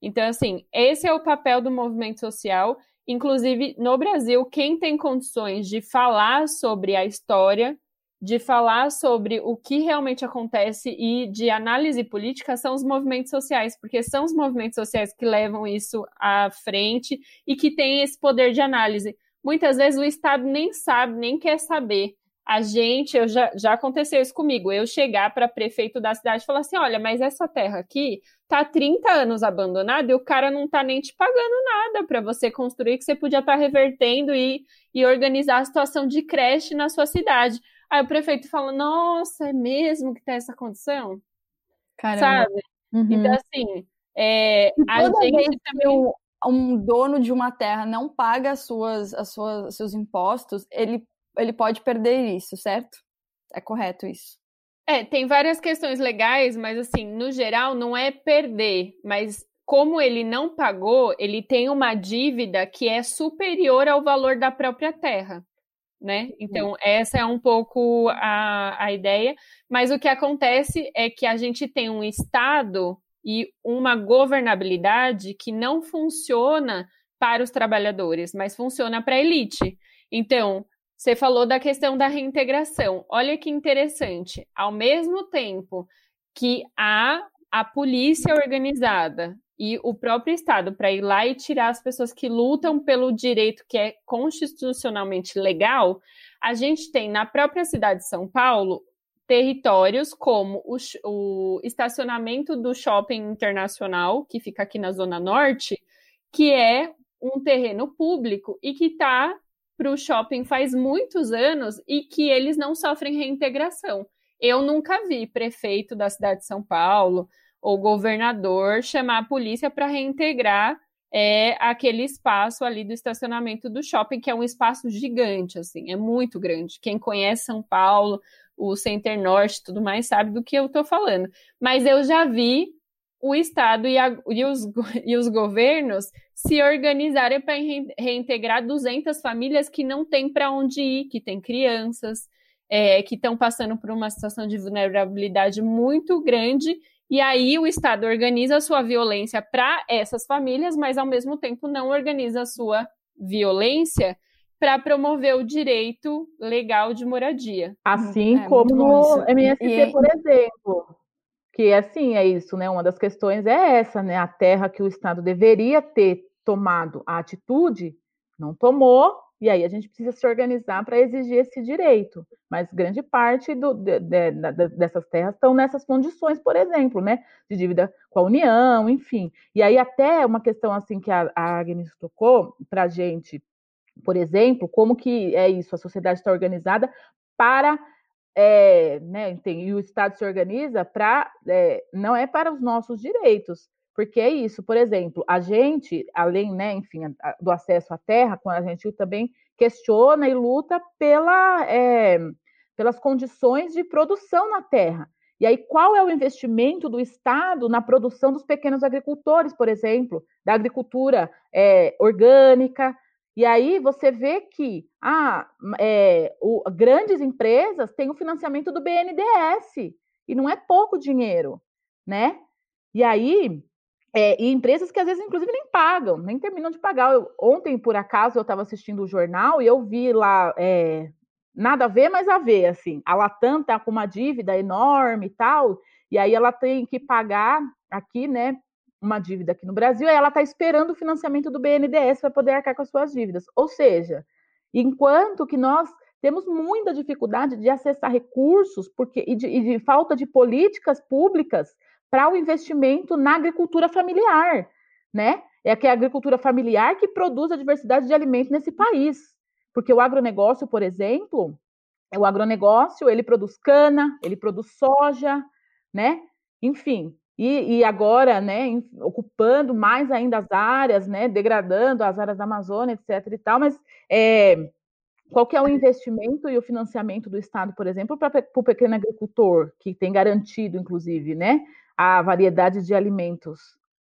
S4: Então, assim, esse é o papel do movimento social Inclusive, no Brasil, quem tem condições de falar sobre a história, de falar sobre o que realmente acontece e de análise política são os movimentos sociais, porque são os movimentos sociais que levam isso à frente e que têm esse poder de análise. Muitas vezes o Estado nem sabe, nem quer saber. A gente, eu já, já aconteceu isso comigo, eu chegar para prefeito da cidade e falar assim: olha, mas essa terra aqui tá 30 anos abandonada e o cara não tá nem te pagando nada para você construir, que você podia estar tá revertendo e, e organizar a situação de creche na sua cidade. Aí o prefeito fala: Nossa, é mesmo que tá essa condição? Caramba. Sabe? Uhum. Então, assim, é, a gente também.
S2: Um dono de uma terra não paga as suas, as suas, seus impostos, ele, ele pode perder isso, certo? É correto isso.
S4: É, tem várias questões legais, mas assim, no geral, não é perder, mas como ele não pagou, ele tem uma dívida que é superior ao valor da própria terra. Né? Então, essa é um pouco a, a ideia, mas o que acontece é que a gente tem um Estado e uma governabilidade que não funciona para os trabalhadores, mas funciona para a elite. Então, você falou da questão da reintegração. Olha que interessante. Ao mesmo tempo que há a polícia organizada e o próprio Estado para ir lá e tirar as pessoas que lutam pelo direito que é constitucionalmente legal, a gente tem na própria cidade de São Paulo territórios como o, o estacionamento do shopping internacional, que fica aqui na Zona Norte, que é um terreno público e que está para o shopping faz muitos anos e que eles não sofrem reintegração. Eu nunca vi prefeito da cidade de São Paulo ou governador chamar a polícia para reintegrar é, aquele espaço ali do estacionamento do shopping, que é um espaço gigante, assim, é muito grande. Quem conhece São Paulo, o Center Norte tudo mais, sabe do que eu estou falando. Mas eu já vi o Estado e, a, e, os, e os governos se organizarem para reintegrar 200 famílias que não têm para onde ir, que têm crianças, é, que estão passando por uma situação de vulnerabilidade muito grande. E aí o Estado organiza a sua violência para essas famílias, mas ao mesmo tempo não organiza a sua violência para promover o direito legal de moradia.
S3: Assim é, como no MST, e... por exemplo que assim é isso, né? Uma das questões é essa, né? A terra que o Estado deveria ter tomado a atitude, não tomou, e aí a gente precisa se organizar para exigir esse direito. Mas grande parte do, de, de, de, dessas terras estão nessas condições, por exemplo, né? De dívida com a União, enfim. E aí até uma questão assim que a, a Agnes tocou para a gente, por exemplo, como que é isso, a sociedade está organizada para é, né, tem, e o Estado se organiza para é, não é para os nossos direitos, porque é isso, por exemplo, a gente, além, né, enfim, do acesso à terra, a gente também questiona e luta pela, é, pelas condições de produção na terra. E aí, qual é o investimento do Estado na produção dos pequenos agricultores, por exemplo, da agricultura é, orgânica? E aí você vê que ah, é, o, grandes empresas têm o financiamento do BNDES, e não é pouco dinheiro, né? E aí, é, e empresas que às vezes, inclusive, nem pagam, nem terminam de pagar. Eu, ontem, por acaso, eu estava assistindo o jornal e eu vi lá é, nada a ver, mas a ver, assim. A Latam está com uma dívida enorme e tal, e aí ela tem que pagar aqui, né, uma dívida aqui no Brasil, e ela está esperando o financiamento do BNDES para poder arcar com as suas dívidas. Ou seja, enquanto que nós temos muita dificuldade de acessar recursos porque, e, de, e de falta de políticas públicas para o investimento na agricultura familiar, né? É que é a agricultura familiar que produz a diversidade de alimentos nesse país. Porque o agronegócio, por exemplo, o agronegócio, ele produz cana, ele produz soja, né? Enfim, e, e, agora, né, ocupando mais ainda as áreas, né, degradando as áreas da Amazônia, etc. e tal, mas é, qual que é o investimento e o financiamento do Estado, por exemplo, para o pequeno agricultor, que tem garantido, inclusive, né, a variedade de alimentos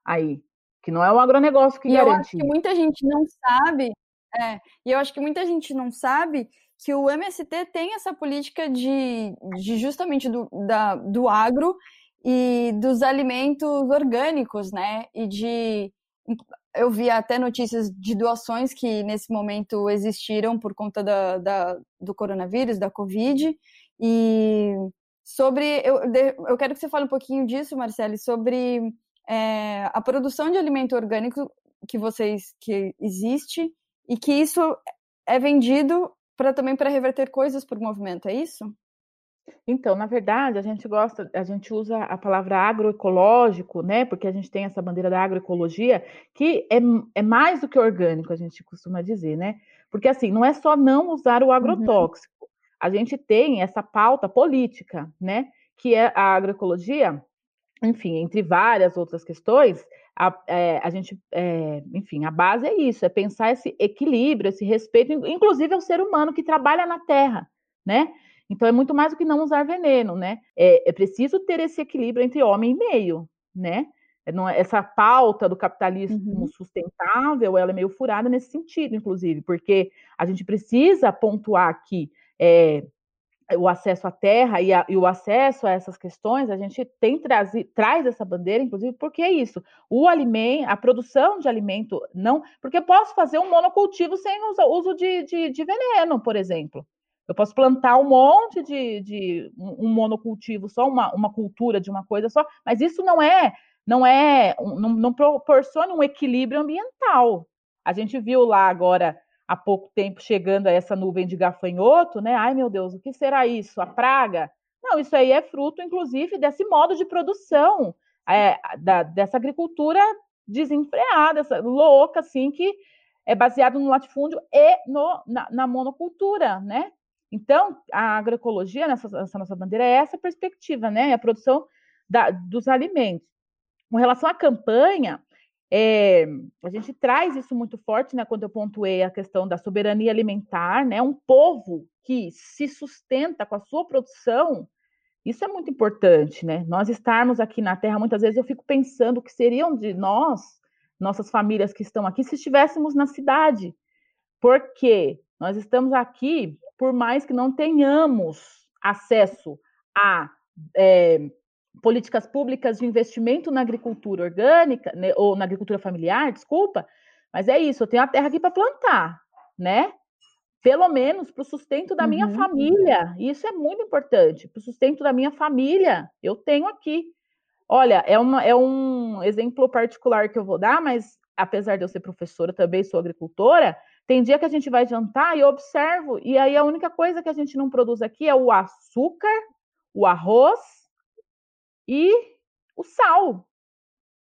S3: aí, que não é o agronegócio que
S2: e
S3: garante.
S2: Eu acho que muita gente não sabe é, e eu acho que muita gente não sabe que o MST tem essa política de, de justamente do, da, do agro e dos alimentos orgânicos, né? E de. Eu vi até notícias de doações que nesse momento existiram por conta da, da do coronavírus, da Covid. E sobre. Eu, eu quero que você fale um pouquinho disso, Marcele, sobre é, a produção de alimento orgânico que vocês que existe e que isso é vendido para também para reverter coisas o movimento, é isso?
S3: Então, na verdade, a gente gosta, a gente usa a palavra agroecológico, né? Porque a gente tem essa bandeira da agroecologia, que é, é mais do que orgânico, a gente costuma dizer, né? Porque assim, não é só não usar o uhum. agrotóxico. Uhum. A gente tem essa pauta política, né? Que é a agroecologia, enfim, entre várias outras questões, a, é, a gente, é, enfim, a base é isso, é pensar esse equilíbrio, esse respeito, inclusive ao ser humano que trabalha na terra, né? Então é muito mais do que não usar veneno, né? É, é preciso ter esse equilíbrio entre homem e meio, né? É, é, essa pauta do capitalismo uhum. sustentável, ela é meio furada nesse sentido, inclusive, porque a gente precisa pontuar aqui é, o acesso à terra e, a, e, o acesso a essas questões, a gente tem trazi, traz essa bandeira, inclusive, porque é isso. O alimento, a produção de alimento, não. Porque eu posso fazer um monocultivo sem uso, uso de, de, de, veneno, por exemplo. Eu posso plantar um monte de, de um monocultivo, só uma, uma cultura de uma coisa só, mas isso não é, não é, não, não proporciona um equilíbrio ambiental. A gente viu lá agora há pouco tempo chegando a essa nuvem de gafanhoto, né? Ai, meu Deus, o que será isso? A praga? Não, isso aí é fruto, inclusive, desse modo de produção, é, da, dessa agricultura desenfreada, essa, louca, assim, que é baseado no latifúndio e no, na, na monocultura, né? Então, a agroecologia, nessa, nessa, nossa bandeira, é essa perspectiva, né? A produção da, dos alimentos. Com relação à campanha, é, a gente traz isso muito forte, né, quando eu pontuei a questão da soberania alimentar, né, um povo que se sustenta com a sua produção, isso é muito importante, né? Nós estarmos aqui na Terra, muitas vezes eu fico pensando o que seriam de nós, nossas famílias que estão aqui, se estivéssemos na cidade, porque nós estamos aqui, por mais que não tenhamos acesso a é, políticas públicas de investimento na agricultura orgânica, né, ou na agricultura familiar, desculpa, mas é isso, eu tenho a terra aqui para plantar, né? Pelo menos para o sustento da minha uhum. família. Isso é muito importante. Para o sustento da minha família, eu tenho aqui. Olha, é, uma, é um exemplo particular que eu vou dar, mas apesar de eu ser professora, também sou agricultora. Tem dia que a gente vai jantar e eu observo, e aí a única coisa que a gente não produz aqui é o açúcar, o arroz e o sal.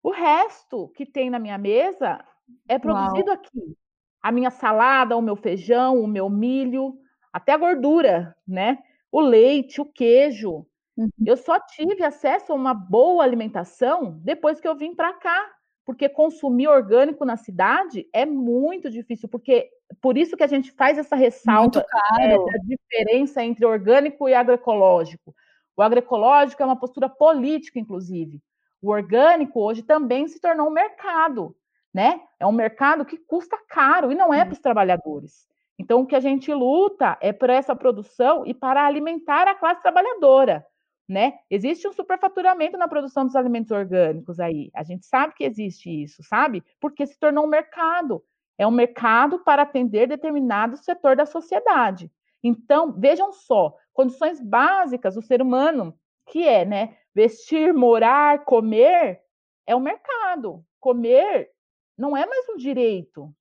S3: O resto que tem na minha mesa é produzido Uau. aqui. A minha salada, o meu feijão, o meu milho, até a gordura, né? O leite, o queijo. Uhum. Eu só tive acesso a uma boa alimentação depois que eu vim para cá, porque consumir orgânico na cidade é muito difícil, porque por isso que a gente faz essa ressalva é, da diferença entre orgânico e agroecológico O agroecológico é uma postura política, inclusive. O orgânico hoje também se tornou um mercado, né? É um mercado que custa caro e não é para os trabalhadores. Então, o que a gente luta é por essa produção e para alimentar a classe trabalhadora, né? Existe um superfaturamento na produção dos alimentos orgânicos aí. A gente sabe que existe isso, sabe? Porque se tornou um mercado. É um mercado para atender determinado setor da sociedade. Então, vejam só, condições básicas do ser humano, que é, né, vestir, morar, comer, é o mercado. Comer não é mais um direito.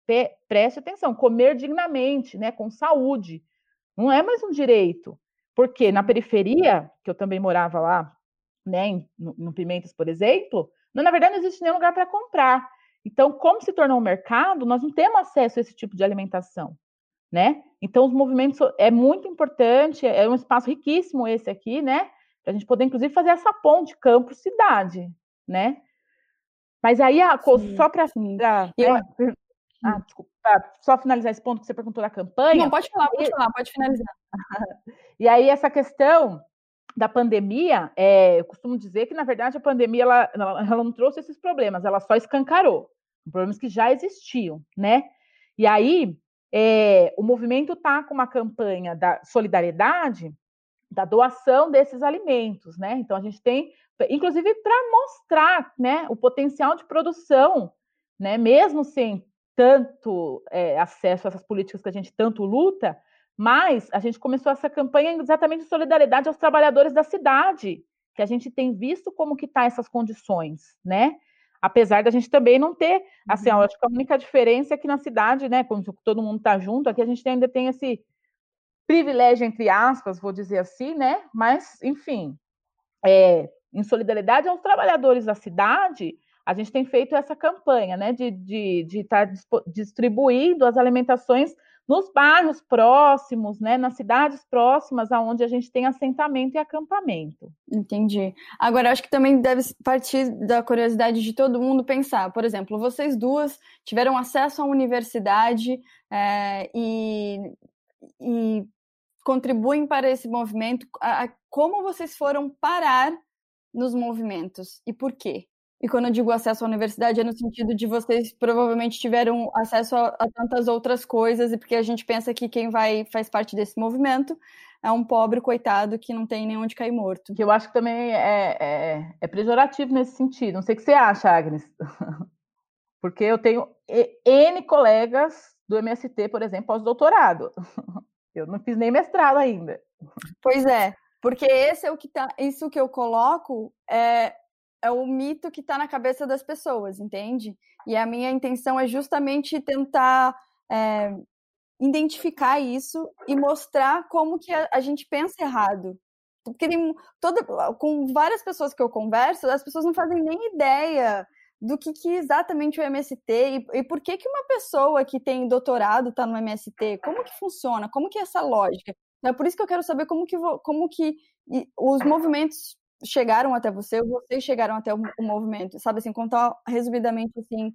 S3: Preste atenção, comer dignamente, né, com saúde, não é mais um direito. Porque na periferia, que eu também morava lá, né, no, no Pimentas, por exemplo, na verdade não existe nenhum lugar para comprar. Então, como se tornou um mercado, nós não temos acesso a esse tipo de alimentação, né? Então, os movimentos é muito importante, é um espaço riquíssimo esse aqui, né? Para a gente poder, inclusive, fazer essa ponte campo-cidade, né? Mas aí, a, sim, só para. Eu... Né? Ah, desculpa, só finalizar esse ponto que você perguntou da campanha.
S2: Não, pode falar, pode falar, pode finalizar.
S3: e aí, essa questão da pandemia, é, eu costumo dizer que, na verdade, a pandemia ela, ela, não trouxe esses problemas, ela só escancarou problemas que já existiam, né? E aí, é, o movimento está com uma campanha da solidariedade, da doação desses alimentos, né? Então, a gente tem, inclusive, para mostrar né, o potencial de produção, né, mesmo sem tanto é, acesso a essas políticas que a gente tanto luta, mas a gente começou essa campanha exatamente de solidariedade aos trabalhadores da cidade, que a gente tem visto como que tá essas condições, né? Apesar da gente também não ter, assim, uhum. acho que a única diferença é que na cidade, né, quando todo mundo está junto, aqui a gente ainda tem esse privilégio, entre aspas, vou dizer assim, né? Mas, enfim, é, em solidariedade aos trabalhadores da cidade, a gente tem feito essa campanha, né, de estar de, de tá distribuindo as alimentações nos bairros próximos, né, nas cidades próximas aonde a gente tem assentamento e acampamento.
S2: Entendi. Agora, acho que também deve partir da curiosidade de todo mundo pensar, por exemplo, vocês duas tiveram acesso à universidade é, e, e contribuem para esse movimento. Como vocês foram parar nos movimentos e por quê? E quando eu digo acesso à universidade, é no sentido de vocês provavelmente tiveram acesso a, a, tantas outras coisas, e porque a gente pensa que quem vai faz parte desse movimento é um pobre coitado que não tem nem onde cair morto.
S3: Que eu acho que também é, é, é pejorativo nesse sentido. Não sei o que você acha, Agnes. porque eu tenho N colegas do MST, por exemplo, pós-doutorado. Eu não fiz nem mestrado ainda.
S2: Pois é, porque esse é o que tá, isso que eu coloco é é o mito que está na cabeça das pessoas, entende? E a minha intenção é justamente tentar é, identificar isso e mostrar como que a, a gente pensa errado. Porque tem toda, com várias pessoas que eu converso, as pessoas não fazem nem ideia do que, que exatamente o MST e, e, por que, que uma pessoa que tem doutorado está no MST, como que funciona, como que é essa lógica. É por isso que eu quero saber como que, como que os movimentos chegaram até você ou vocês chegaram até o, o movimento? Sabe assim, contar resumidamente assim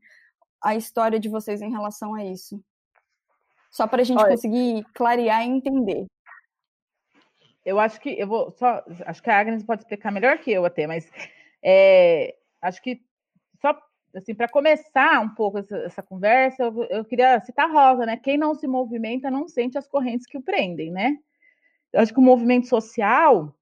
S2: a história de vocês em relação a isso. Só para a gente Olha, conseguir clarear e entender.
S3: Eu acho que eu vou só, acho que a Agnes pode explicar melhor que eu até, mas é, acho que só assim para começar um pouco essa, essa conversa, eu, eu, queria citar Rosa, né? Quem não se movimenta não sente as correntes que o prendem, né? Eu acho que o movimento social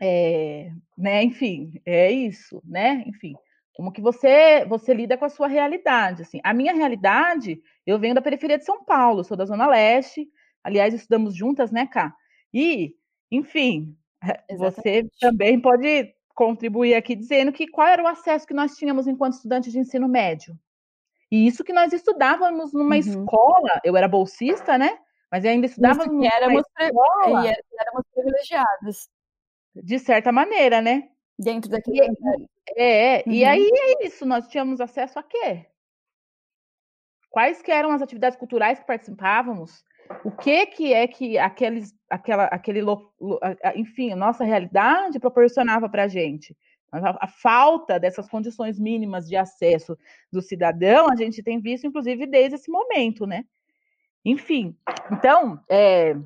S3: é, né, enfim, é isso, né? Enfim, como que você você lida com a sua realidade, assim. A minha realidade, eu venho da periferia de São Paulo, sou da Zona Leste, aliás, estudamos juntas, né, Cá? E, enfim, Exatamente. você também pode contribuir aqui dizendo que qual era o acesso que nós tínhamos enquanto estudantes de ensino médio. E isso que nós estudávamos numa uhum. escola, eu era bolsista, né? Mas ainda estudávamos numa
S2: éramos escola. E éramos privilegiadas
S3: de certa maneira, né?
S2: Dentro daquele.
S3: E, é, uhum. e aí é isso, nós tínhamos acesso a quê? Quais que eram as atividades culturais que participávamos? O que que é que aqueles, aquela, aquele, enfim, a nossa realidade proporcionava para a gente? A, a falta dessas condições mínimas de acesso do cidadão, a gente tem visto, inclusive, desde esse momento, né? Enfim, então, é,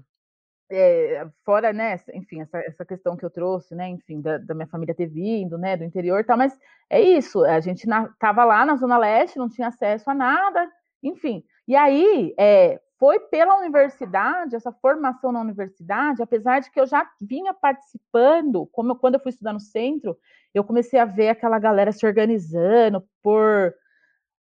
S3: é, fora, né, enfim, essa, essa questão que eu trouxe, né, enfim, da, da minha família ter vindo, né, do interior, tá, mas é isso, a gente na, tava lá na Zona Leste, não tinha acesso a nada, enfim. E aí, é, foi pela universidade, essa formação na universidade, apesar de que eu já vinha participando, como eu, quando eu fui estudar no centro, eu comecei a ver aquela galera se organizando por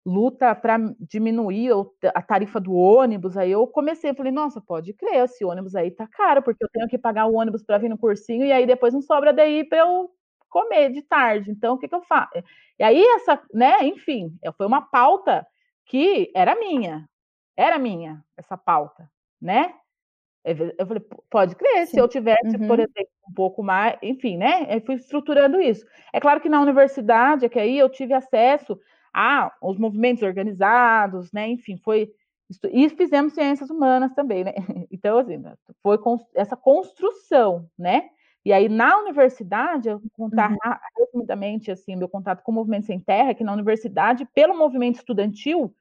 S3: luta para diminuir a tarifa do ônibus. Aí eu comecei, falei, nossa, pode crer, esse ônibus aí tá caro, porque eu tenho que pagar o ônibus para vir no cursinho e aí depois não sobra daí para eu comer de tarde. Então, o que, que eu faço? E aí, essa, né, enfim, foi uma pauta que era minha. Era minha essa pauta, né? Eu falei, pode crer, Sim. se eu tivesse, uhum. por exemplo, um pouco mais, enfim, né? Eu fui estruturando isso. É claro que na universidade, é que aí eu tive acesso a os movimentos organizados, né? Enfim, foi. E fizemos ciências humanas também, né? Então, assim, foi essa construção, né? E aí, na universidade, eu vou contar uhum. resumidamente, assim, meu contato com o Movimento Sem Terra, que na universidade, pelo movimento estudantil,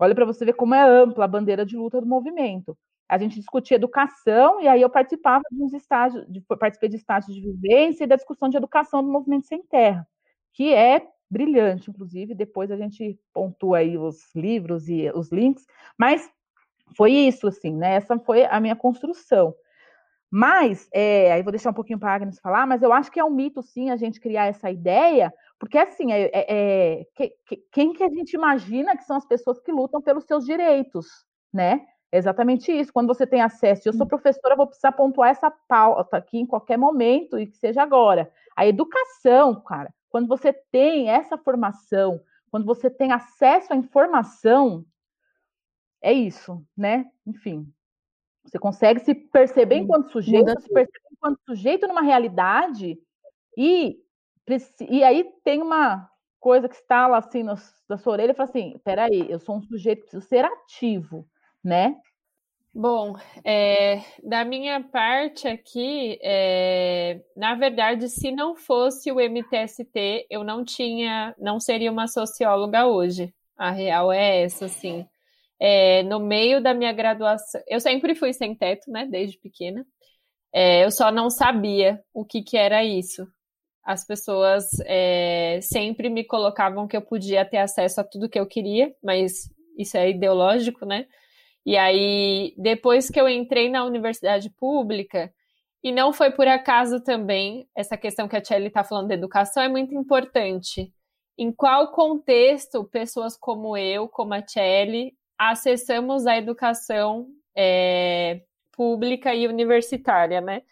S3: Olha para você ver como é ampla a bandeira de luta do movimento. A gente discutia educação e aí eu participava de uns estágios, de, participei de estágios de vivência e da discussão de educação do movimento sem terra, que é brilhante, inclusive. Depois a gente pontua aí os livros e os links, mas foi isso, assim, né? Essa foi a minha construção. Mas, é, aí vou deixar um pouquinho para a Agnes falar, mas eu acho que é um mito, sim, a gente criar essa ideia, porque, assim, é, é, é que, que, quem que a gente imagina que são as pessoas que lutam pelos seus direitos, né? É exatamente isso. Quando você tem acesso, eu sou hum. professora, vou precisar pontuar essa pauta aqui em qualquer momento e que seja agora. A educação, cara, quando você tem essa formação, quando você tem acesso à informação, é isso, né? Enfim, você consegue se perceber enquanto sujeito, se perceber enquanto sujeito numa realidade e e aí tem uma coisa que está lá assim na, na sua orelha e fala assim: peraí, eu sou um sujeito, preciso ser ativo, né?
S4: Bom, é, da minha parte aqui, é, na verdade, se não fosse o MTST, eu não tinha, não seria uma socióloga hoje. A real é essa, assim. É, no meio da minha graduação, eu sempre fui sem teto, né, desde pequena. É, eu só não sabia o que, que era isso as pessoas é, sempre me colocavam que eu podia ter acesso a tudo que eu queria, mas isso é ideológico, né? E aí, depois que eu entrei na universidade pública, e não foi por acaso também, essa questão que a Tchelle está falando da educação é muito importante. Em qual contexto pessoas como eu, como a Tchelle, acessamos a educação é, pública e universitária, né?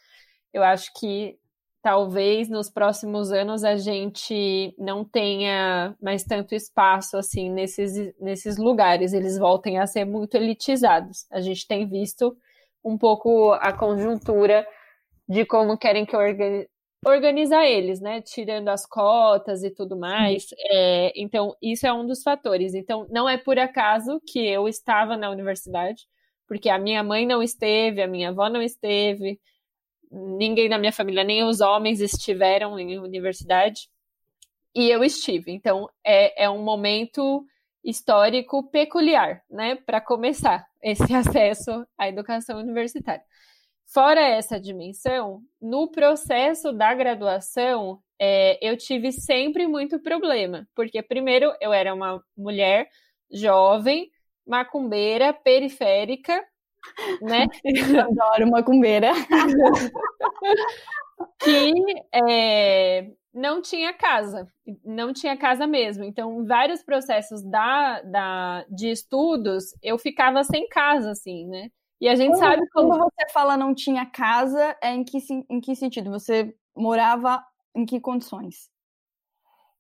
S4: Eu acho que talvez nos próximos anos a gente não tenha mais tanto espaço assim nesses, nesses lugares, eles voltem a ser muito elitizados. A gente tem visto um pouco a conjuntura de como querem que organize, organizar eles, né? Tirando as cotas e tudo mais. É, então, isso é um dos fatores. Então, não é por acaso que eu estava na universidade, porque a minha mãe não esteve, a minha avó não esteve, ninguém na minha família, nem os homens estiveram em universidade, e eu estive. Então, é, é um momento histórico peculiar, né, para começar esse acesso à educação universitária. Fora essa dimensão, no processo da graduação, é, eu tive sempre muito problema, porque, primeiro, eu era uma mulher jovem, macumbeira, periférica, né?
S2: Adoro macumbeira.
S4: que é, não tinha casa, não tinha casa mesmo. Então, vários processos da, da, de estudos, eu ficava sem casa, assim, né?
S2: E a gente sabe como... Quando você fala não tinha casa, é em que, em que sentido? Você morava em que condições?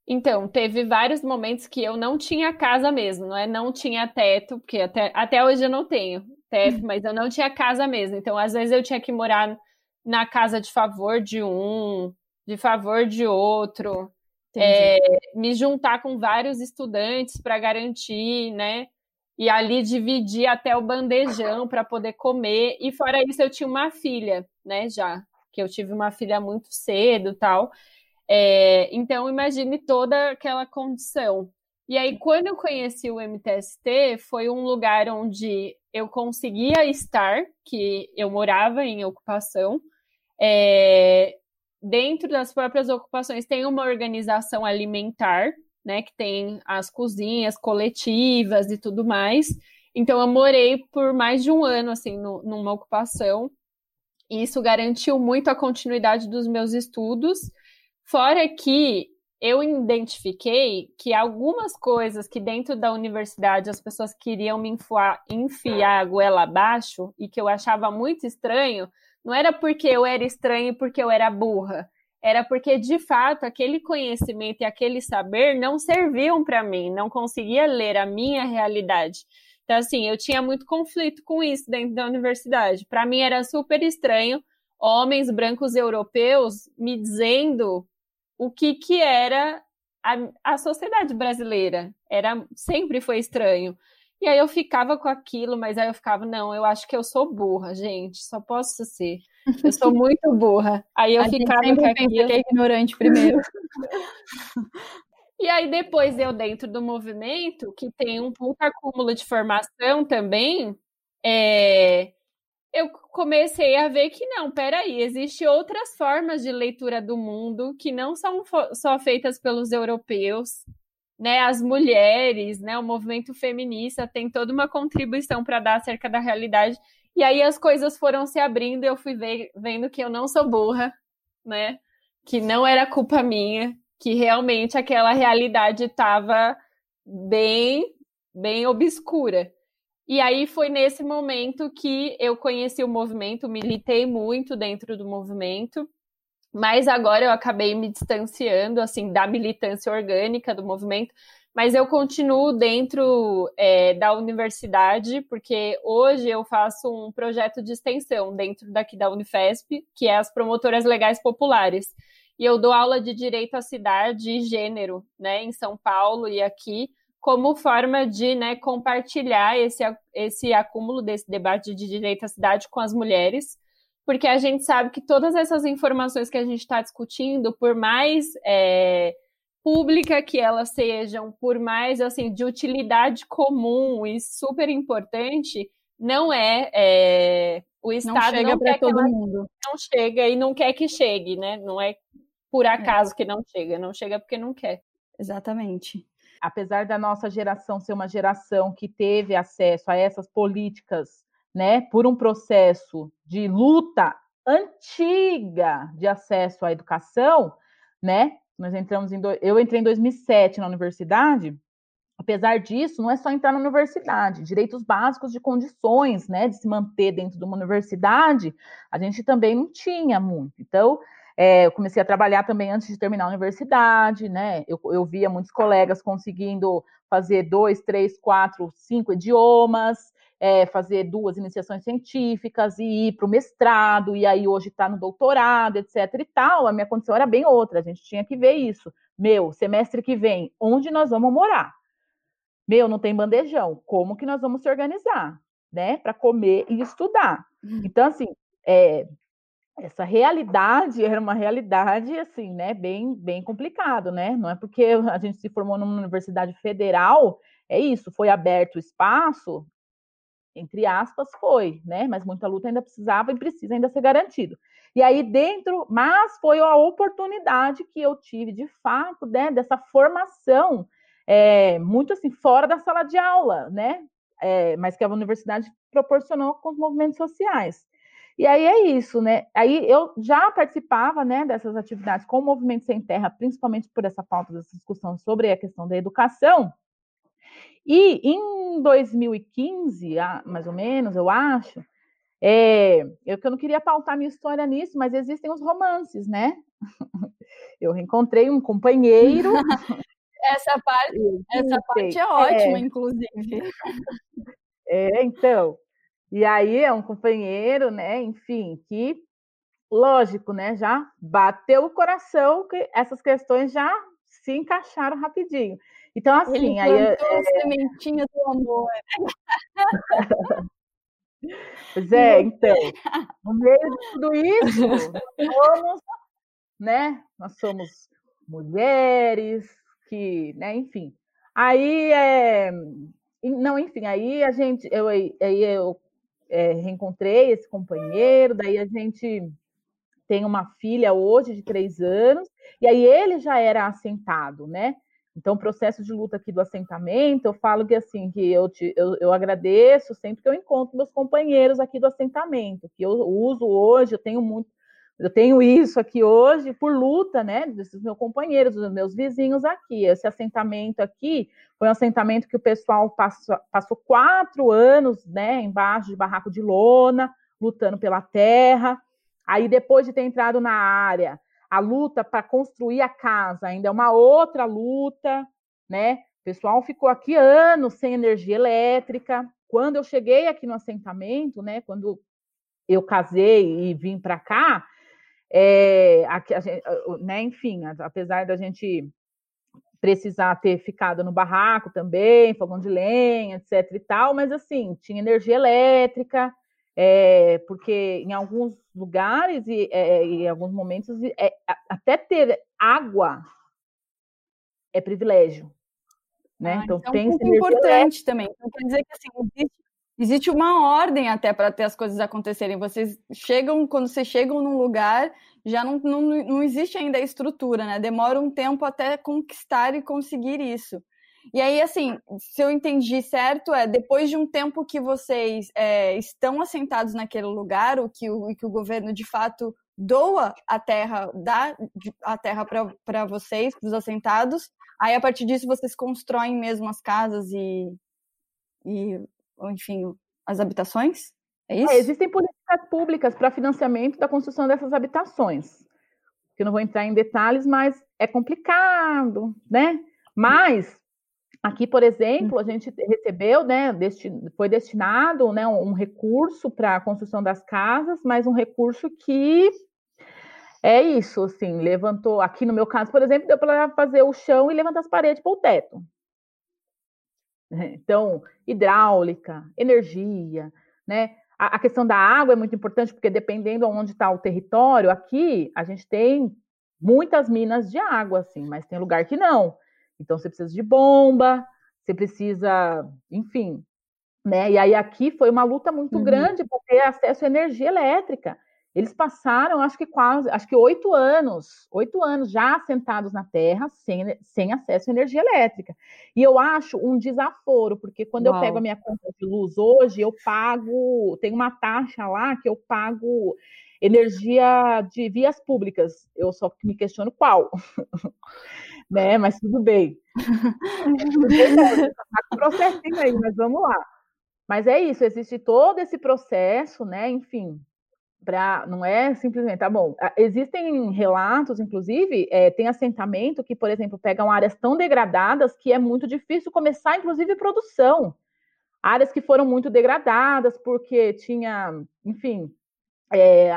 S4: Então, teve vários momentos que eu não tinha casa mesmo, não é? Não tinha teto, porque até, até hoje eu não tenho teto, mas eu não tinha casa mesmo. Então, às vezes eu tinha que morar na casa de favor de um, de favor de outro, é, me juntar com vários estudantes para garantir, né? E ali dividir até o bandejão para poder comer. E fora isso, eu tinha uma filha, né? Já que eu tive uma filha muito cedo, tal. É, então imagine toda aquela condição. E aí, quando eu conheci o MTST, foi um lugar onde eu conseguia estar, que eu morava em ocupação. É, dentro das próprias ocupações tem uma organização alimentar, né, que tem as cozinhas coletivas e tudo mais. Então, eu morei por mais de um ano, assim, no, numa ocupação. E isso garantiu muito a continuidade dos meus estudos. Fora que eu identifiquei que algumas coisas que dentro da universidade as pessoas queriam me enfiar, enfiar a goela abaixo e que eu achava muito estranho, não era porque eu era estranho e porque eu era burra, era porque de fato aquele conhecimento e aquele saber não serviam para mim, não conseguia ler a minha realidade. Então, assim, eu tinha muito conflito com isso dentro da universidade. Para mim era super estranho homens brancos europeus me dizendo o que, que era a, a sociedade brasileira. Era sempre foi estranho. E aí eu ficava com aquilo, mas aí eu ficava, não, eu acho que eu sou burra, gente, só posso ser. Eu sou muito burra. Aí eu
S2: a
S4: ficava
S2: gente com aquilo. que é ignorante primeiro.
S4: e aí depois eu dentro do movimento, que tem um puta acúmulo de formação também, é, eu comecei a ver que não, peraí, existem outras formas de leitura do mundo que não são só feitas pelos europeus, né? As mulheres, né? O movimento feminista tem toda uma contribuição para dar acerca da realidade. E aí as coisas foram se abrindo e eu fui ver, vendo que eu não sou burra, né? Que não era culpa minha, que realmente aquela realidade estava bem, bem obscura. E aí foi nesse momento que eu conheci o movimento, militei muito dentro do movimento, mas agora eu acabei me distanciando assim da militância orgânica do movimento, mas eu continuo dentro é, da universidade, porque hoje eu faço um projeto de extensão dentro daqui da Unifesp, que é as promotoras legais populares. E eu dou aula de direito à cidade e gênero, né, em São Paulo e aqui como forma de né, compartilhar esse, esse acúmulo desse debate de direito à cidade com as mulheres, porque a gente sabe que todas essas informações que a gente está discutindo, por mais é, pública que elas sejam, por mais assim de utilidade comum e super importante, não é, é o Estado
S2: não chega
S4: para
S2: todo mundo,
S4: não chega e não quer que chegue, né? Não é por é. acaso é. que não chega, não chega porque não quer.
S2: Exatamente
S3: apesar da nossa geração ser uma geração que teve acesso a essas políticas, né, por um processo de luta antiga de acesso à educação, né? Nós entramos em do... eu entrei em 2007 na universidade. Apesar disso, não é só entrar na universidade, direitos básicos de condições, né, de se manter dentro de uma universidade, a gente também não tinha muito. Então, é, eu comecei a trabalhar também antes de terminar a universidade, né? Eu, eu via muitos colegas conseguindo fazer dois, três, quatro, cinco idiomas, é, fazer duas iniciações científicas e ir para o mestrado, e aí hoje está no doutorado, etc. e tal. A minha condição era bem outra, a gente tinha que ver isso. Meu, semestre que vem, onde nós vamos morar? Meu, não tem bandejão, como que nós vamos se organizar, né, para comer e estudar? Hum. Então, assim, é, essa realidade era uma realidade assim, né, bem bem complicado, né? Não é porque a gente se formou numa universidade federal, é isso, foi aberto o espaço, entre aspas, foi, né? Mas muita luta ainda precisava e precisa ainda ser garantido. E aí dentro, mas foi a oportunidade que eu tive de fato, né, dessa formação é, muito assim fora da sala de aula, né? É, mas que a universidade proporcionou com os movimentos sociais. E aí é isso, né? Aí eu já participava, né, dessas atividades com o Movimento Sem Terra, principalmente por essa pauta dessa discussão sobre a questão da educação. E em 2015, mais ou menos, eu acho, é, eu que eu não queria pautar minha história nisso, mas existem os romances, né? Eu reencontrei um companheiro.
S2: essa parte, essa parte é ótima, é, inclusive.
S3: É, então. E aí é um companheiro, né? Enfim, que lógico, né? Já bateu o coração que essas questões já se encaixaram rapidinho. Então, assim,
S2: Ele
S3: aí. É,
S2: é... sementinha do amor.
S3: Pois é, então, no meio de tudo isso, somos, né? Nós somos mulheres que, né, enfim. Aí, é... não, enfim, aí a gente, eu, aí eu é, reencontrei esse companheiro, daí a gente tem uma filha hoje de três anos, e aí ele já era assentado, né? Então, o processo de luta aqui do assentamento, eu falo que assim, que eu, te, eu, eu agradeço sempre que eu encontro meus companheiros aqui do assentamento, que eu uso hoje, eu tenho muito, eu tenho isso aqui hoje por luta, né, desses meus companheiros, dos meus vizinhos aqui. Esse assentamento aqui foi um assentamento que o pessoal passou, passou quatro anos, né, embaixo de barraco de lona, lutando pela terra. Aí, depois de ter entrado na área, a luta para construir a casa ainda é uma outra luta, né? O pessoal ficou aqui anos sem energia elétrica. Quando eu cheguei aqui no assentamento, né, quando eu casei e vim para cá, é, a, a, né, enfim, apesar da gente precisar ter ficado no barraco também, fogão de lenha, etc e tal, mas assim, tinha energia elétrica, é, porque em alguns lugares e é, em alguns momentos é, até ter água é privilégio, né?
S2: Ah, então, então tem é um importante elétrica. também. Então quer dizer que assim, existe existe uma ordem até para ter as coisas acontecerem. Vocês chegam, quando vocês chegam num lugar, já não, não, não existe ainda a estrutura, né? Demora um tempo até conquistar e conseguir isso. E aí, assim, se eu entendi certo, é depois de um tempo que vocês é, estão assentados naquele lugar, o que o, que o governo de fato doa a terra, dá a terra para vocês, para os assentados, aí a partir disso vocês constroem mesmo as casas e, e enfim, as habitações? É, é isso?
S3: É, existem políticas públicas para financiamento da construção dessas habitações. Que eu não vou entrar em detalhes, mas é complicado, né? Mas aqui, por exemplo, a gente recebeu, né, desti foi destinado, né, um recurso para a construção das casas, mas um recurso que é isso, assim, levantou. Aqui no meu caso, por exemplo, deu para fazer o chão e levantar as paredes para o teto. Então, hidráulica, energia, né? A, a, questão da água é muito importante, porque dependendo de onde está o território, aqui a gente tem muitas minas de água, assim, mas tem lugar que não. Então, você precisa de bomba, você precisa, enfim, né? E aí aqui foi uma luta muito uhum. grande para ter acesso à energia elétrica. Eles passaram, acho que quase, acho que oito anos, oito anos já assentados na terra, sem, sem acesso à energia elétrica. E eu acho um desaforo, porque quando Uau. eu pego a minha conta de luz hoje, eu pago, tem uma taxa lá que eu pago energia de vias públicas. Eu só me questiono qual. né? Mas tudo bem. Tá processinho aí, mas vamos lá. Mas é isso, existe todo esse processo, né? Enfim, não é simplesmente, tá bom. Existem relatos, inclusive, é, tem assentamento que, por exemplo, pegam áreas tão degradadas que é muito difícil começar, inclusive, produção. Áreas que foram muito degradadas porque tinha, enfim, é,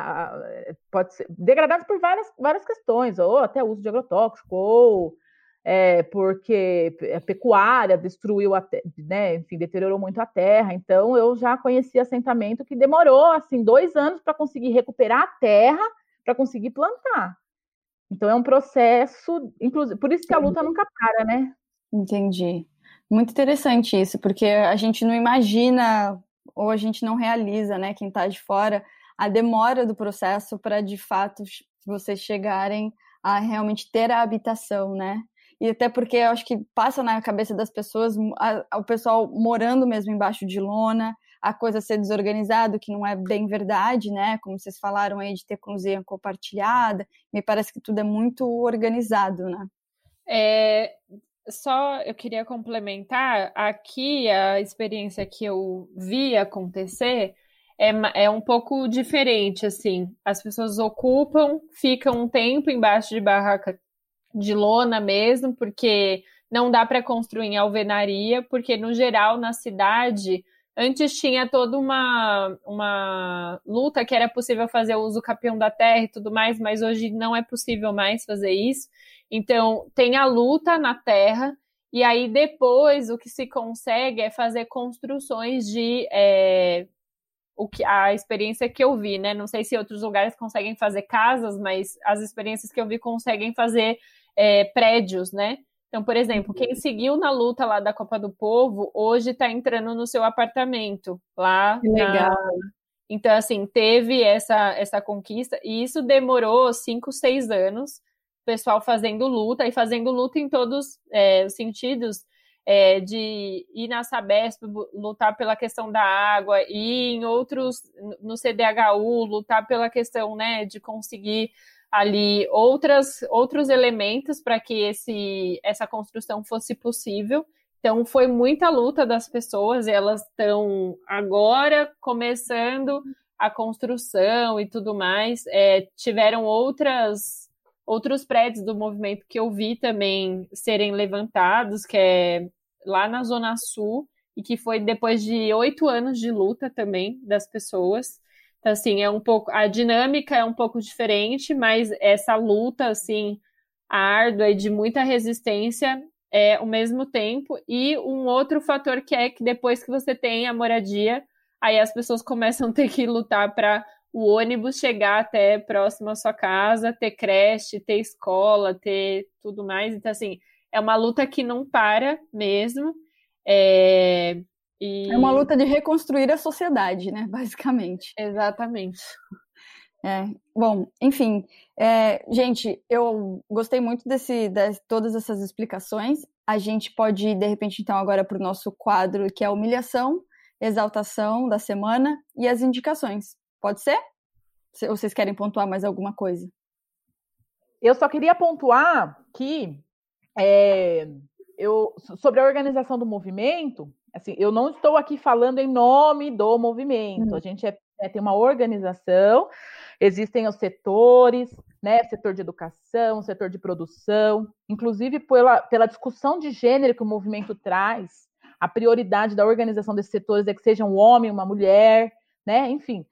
S3: pode ser degradadas por várias, várias questões, ou até uso de agrotóxico, ou é, porque a pecuária destruiu, a, né, enfim, deteriorou muito a terra. Então, eu já conheci assentamento que demorou, assim, dois anos para conseguir recuperar a terra, para conseguir plantar. Então, é um processo, inclusive, por isso que a luta nunca para, né?
S2: Entendi. Muito interessante isso, porque a gente não imagina ou a gente não realiza, né, quem está de fora, a demora do processo para, de fato, vocês chegarem a realmente ter a habitação, né? E até porque eu acho que passa na cabeça das pessoas a, o pessoal morando mesmo embaixo de lona, a coisa ser desorganizado, que não é bem verdade, né? Como vocês falaram aí de ter cozinha compartilhada, me parece que tudo é muito organizado, né?
S4: É, só eu queria complementar aqui a experiência que eu vi acontecer é, é um pouco diferente, assim. As pessoas ocupam, ficam um tempo embaixo de barraca de lona mesmo, porque não dá para construir em alvenaria, porque no geral na cidade antes tinha toda uma, uma luta que era possível fazer o uso capião da terra e tudo mais, mas hoje não é possível mais fazer isso. Então tem a luta na terra e aí depois o que se consegue é fazer construções de é, o que a experiência que eu vi, né? Não sei se outros lugares conseguem fazer casas, mas as experiências que eu vi conseguem fazer é, prédios, né? Então, por exemplo, quem seguiu na luta lá da Copa do Povo, hoje está entrando no seu apartamento lá.
S2: Legal. Na...
S4: Então, assim, teve essa, essa conquista, e isso demorou cinco, seis anos, o pessoal fazendo luta, e fazendo luta em todos é, os sentidos, é, de ir na Sabesp, lutar pela questão da água, e em outros, no CDHU, lutar pela questão, né, de conseguir ali outras, outros elementos para que esse, essa construção fosse possível. Então, foi muita luta das pessoas, elas estão agora começando a construção e tudo mais. É, tiveram outras outros prédios do movimento que eu vi também serem levantados, que é lá na Zona Sul, e que foi depois de oito anos de luta também das pessoas. Então, assim, é um pouco. A dinâmica é um pouco diferente, mas essa luta, assim, árdua e de muita resistência é ao mesmo tempo. E um outro fator que é que depois que você tem a moradia, aí as pessoas começam a ter que lutar para o ônibus chegar até próximo à sua casa, ter creche, ter escola, ter tudo mais. Então, assim, é uma luta que não para mesmo. É,
S2: e... É uma luta de reconstruir a sociedade, né? Basicamente.
S4: Exatamente.
S2: É, bom, enfim, é, gente, eu gostei muito desse, de todas essas explicações. A gente pode ir, de repente, então, agora para o nosso quadro, que é a humilhação, exaltação da semana e as indicações. Pode ser? Ou vocês querem pontuar mais alguma coisa?
S3: Eu só queria pontuar que é, eu, sobre a organização do movimento, Assim, eu não estou aqui falando em nome do movimento. A gente é, é, tem uma organização, existem os setores, né? Setor de educação, setor de produção, inclusive pela, pela discussão de gênero que o movimento traz, a prioridade da organização desses setores é que seja um homem, uma mulher, né? Enfim.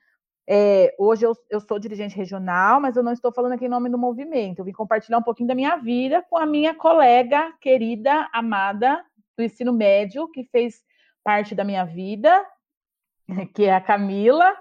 S3: É, hoje eu, eu, sou dirigente regional, mas eu não estou falando aqui em nome do movimento. Eu vim compartilhar um pouquinho da minha vida com a minha colega querida, amada do ensino médio, que fez parte da minha vida, que é a Camila,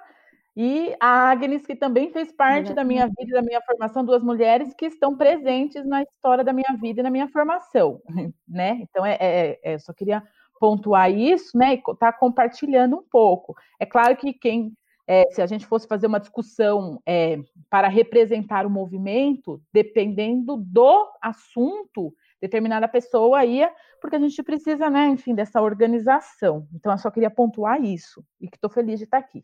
S3: e a Agnes, que também fez parte da minha vida e da minha formação, duas mulheres que estão presentes na história da minha vida e na minha formação, né? Então, é, é, é só queria pontuar isso, né? E tá compartilhando um pouco. É claro que quem, é, se a gente fosse fazer uma discussão é, para representar o movimento, dependendo do assunto, determinada pessoa ia, porque a gente precisa, né, enfim, dessa organização. Então, eu só queria pontuar isso e que estou feliz de estar aqui.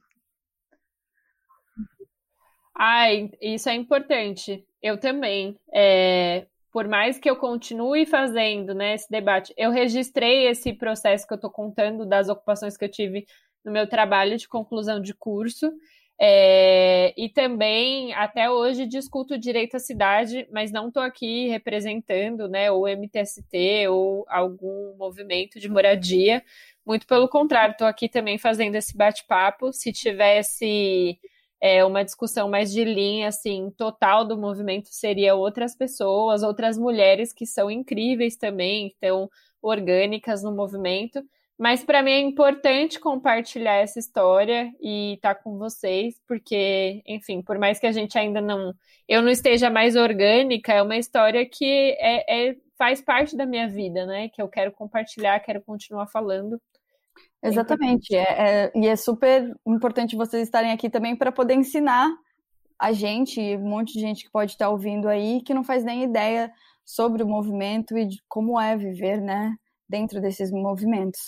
S4: Ai, isso é importante. Eu também. É, por mais que eu continue fazendo né, esse debate, eu registrei esse processo que eu estou contando das ocupações que eu tive no meu trabalho de conclusão de curso. É, e também, até hoje, discuto direito à cidade, mas não estou aqui representando né, o MTST ou algum movimento de moradia. Muito pelo contrário, estou aqui também fazendo esse bate-papo. Se tivesse é, uma discussão mais de linha, assim, total do movimento, seria outras pessoas, outras mulheres que são incríveis também, estão orgânicas no movimento. Mas para mim é importante compartilhar essa história e estar tá com vocês, porque, enfim, por mais que a gente ainda não. Eu não esteja mais orgânica, é uma história que é, é faz parte da minha vida, né? Que eu quero compartilhar, quero continuar falando.
S2: Exatamente. É, é, e é super importante vocês estarem aqui também para poder ensinar a gente, um monte de gente que pode estar ouvindo aí, que não faz nem ideia sobre o movimento e de como é viver, né? Dentro desses movimentos.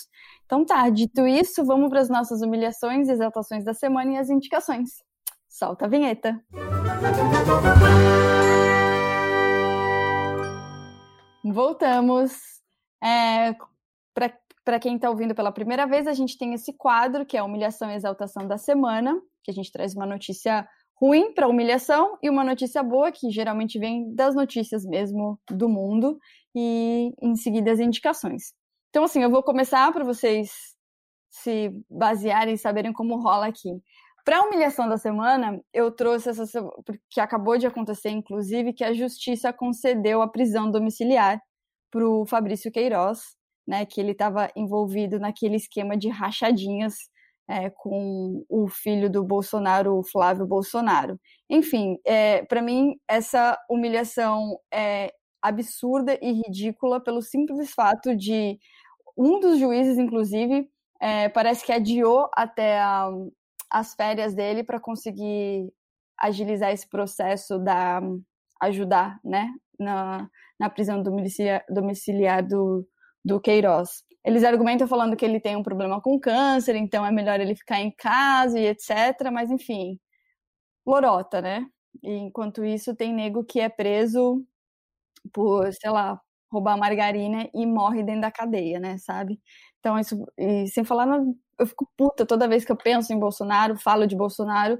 S2: Então tá, dito isso, vamos para as nossas humilhações, exaltações da semana e as indicações. Solta a vinheta. Voltamos. É, para quem está ouvindo pela primeira vez, a gente tem esse quadro que é a humilhação e exaltação da semana, que a gente traz uma notícia ruim para humilhação e uma notícia boa, que geralmente vem das notícias mesmo do mundo, e em seguida as indicações. Então, assim, eu vou começar para vocês se basearem e saberem como rola aqui. Para a humilhação da semana, eu trouxe essa que acabou de acontecer, inclusive, que a justiça concedeu a prisão domiciliar para o Fabrício Queiroz, né, que ele estava envolvido naquele esquema de rachadinhas é, com o filho do Bolsonaro, o Flávio Bolsonaro. Enfim, é, para mim, essa humilhação é absurda e ridícula pelo simples fato de um dos juízes, inclusive, é, parece que adiou até a, as férias dele para conseguir agilizar esse processo da ajudar, né, na, na prisão domiciliar, domiciliar do, do Queiroz. Eles argumentam falando que ele tem um problema com câncer, então é melhor ele ficar em casa e etc. Mas enfim, lorota, né? E enquanto isso, tem nego que é preso por, sei lá, roubar margarina e morre dentro da cadeia, né? Sabe? Então, isso. E sem falar, eu fico puta toda vez que eu penso em Bolsonaro, falo de Bolsonaro.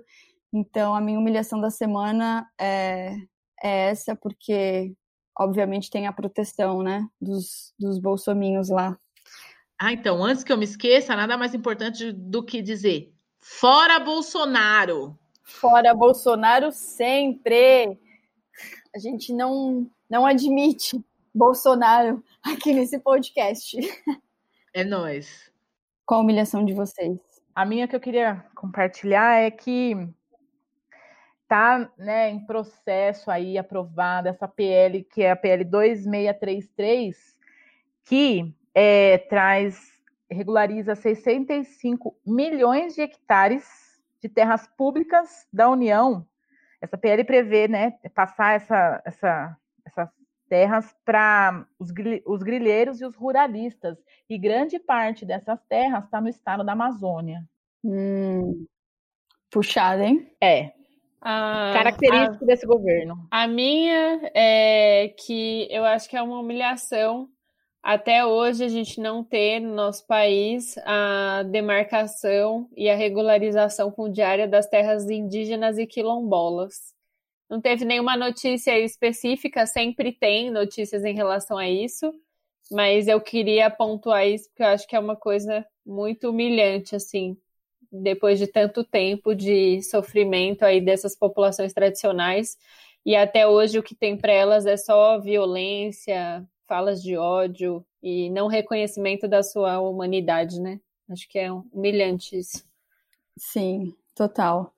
S2: Então, a minha humilhação da semana é, é essa, porque, obviamente, tem a proteção, né? Dos, dos bolsominhos lá.
S3: Ah, então, antes que eu me esqueça, nada mais importante do que dizer: fora Bolsonaro!
S2: Fora Bolsonaro sempre! A gente não, não admite Bolsonaro aqui nesse podcast.
S3: É nós.
S2: Qual a humilhação de vocês?
S3: A minha que eu queria compartilhar é que tá, né, em processo aí aprovada essa PL que é a PL 2633, que é, traz, regulariza 65 milhões de hectares de terras públicas da União. Essa PL prevê, né, passar essa, essa, essas terras para os, os grilheiros e os ruralistas. E grande parte dessas terras está no estado da Amazônia.
S2: Hum, puxado, hein?
S3: É. Ah, Característico a, desse governo.
S4: A minha é que eu acho que é uma humilhação até hoje a gente não ter no nosso país a demarcação e a regularização fundiária das terras indígenas e quilombolas. Não teve nenhuma notícia específica, sempre tem notícias em relação a isso, mas eu queria pontuar isso porque eu acho que é uma coisa muito humilhante, assim, depois de tanto tempo de sofrimento aí dessas populações tradicionais. E até hoje o que tem para elas é só violência, falas de ódio e não reconhecimento da sua humanidade, né? Acho que é humilhante isso.
S2: Sim, total.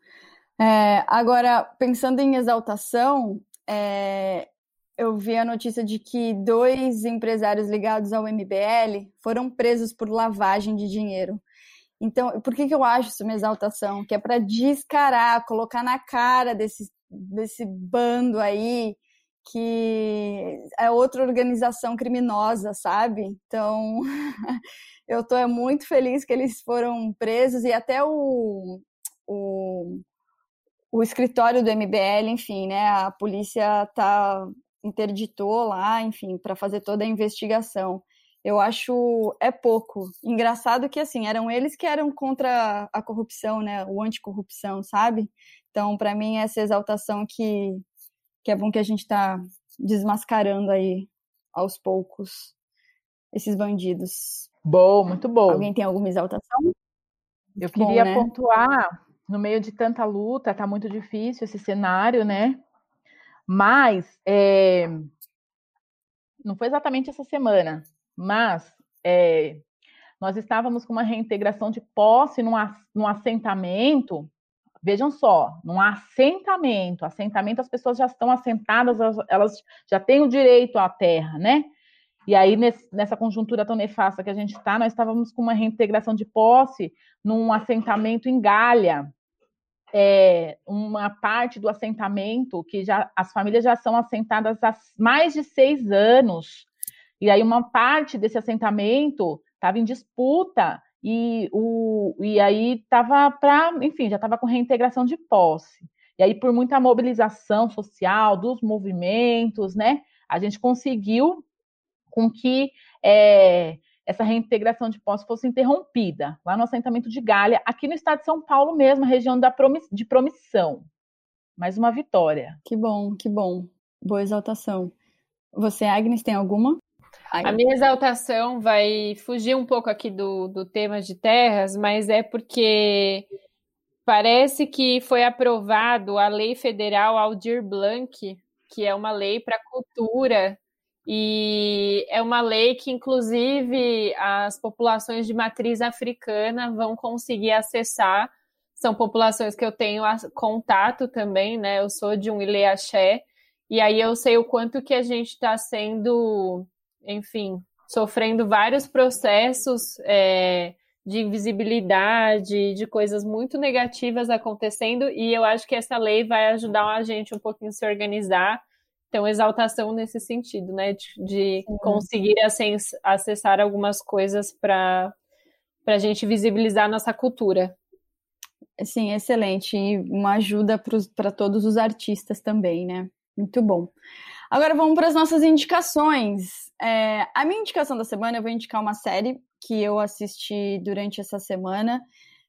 S2: É, agora, pensando em exaltação, é, eu vi a notícia de que dois empresários ligados ao MBL foram presos por lavagem de dinheiro. Então, por que, que eu acho isso uma exaltação? Que é para descarar, colocar na cara desse, desse bando aí que é outra organização criminosa, sabe? Então, eu estou muito feliz que eles foram presos e até o, o, o escritório do MBL, enfim, né? A polícia tá interditou lá, enfim, para fazer toda a investigação. Eu acho é pouco. Engraçado que assim, eram eles que eram contra a corrupção, né? O anticorrupção, sabe? Então, para mim essa exaltação que que é bom que a gente está desmascarando aí aos poucos esses bandidos.
S3: Bom, muito bom.
S2: Alguém tem alguma exaltação?
S3: Eu queria bom, né? pontuar, no meio de tanta luta, tá muito difícil esse cenário, né? Mas é, não foi exatamente essa semana, mas é, nós estávamos com uma reintegração de posse num, num assentamento Vejam só, num assentamento, assentamento as pessoas já estão assentadas, elas já têm o direito à terra, né? E aí, nessa conjuntura tão nefasta que a gente está, nós estávamos com uma reintegração de posse num assentamento em Galha. É, uma parte do assentamento que já as famílias já são assentadas há mais de seis anos. E aí, uma parte desse assentamento estava em disputa e, o, e aí estava para, enfim, já estava com reintegração de posse. E aí, por muita mobilização social dos movimentos, né, a gente conseguiu com que é, essa reintegração de posse fosse interrompida, lá no assentamento de Galha, aqui no estado de São Paulo mesmo, região da de promissão. Mais uma vitória.
S2: Que bom, que bom. Boa exaltação. Você, Agnes, tem alguma?
S4: A minha exaltação vai fugir um pouco aqui do, do tema de terras, mas é porque parece que foi aprovado a lei federal Aldir Blanc, que é uma lei para cultura, e é uma lei que, inclusive, as populações de matriz africana vão conseguir acessar. São populações que eu tenho contato também, né? Eu sou de um Ileaxé, E aí eu sei o quanto que a gente está sendo, enfim, sofrendo vários processos é, de invisibilidade, de coisas muito negativas acontecendo, e eu acho que essa lei vai ajudar a gente um pouquinho a se organizar. Então, exaltação nesse sentido, né? De, de conseguir acessar algumas coisas para a gente visibilizar a nossa cultura.
S2: Sim, excelente. E uma ajuda para todos os artistas também, né? Muito bom. Agora vamos para as nossas indicações. É, a minha indicação da semana, eu vou indicar uma série que eu assisti durante essa semana,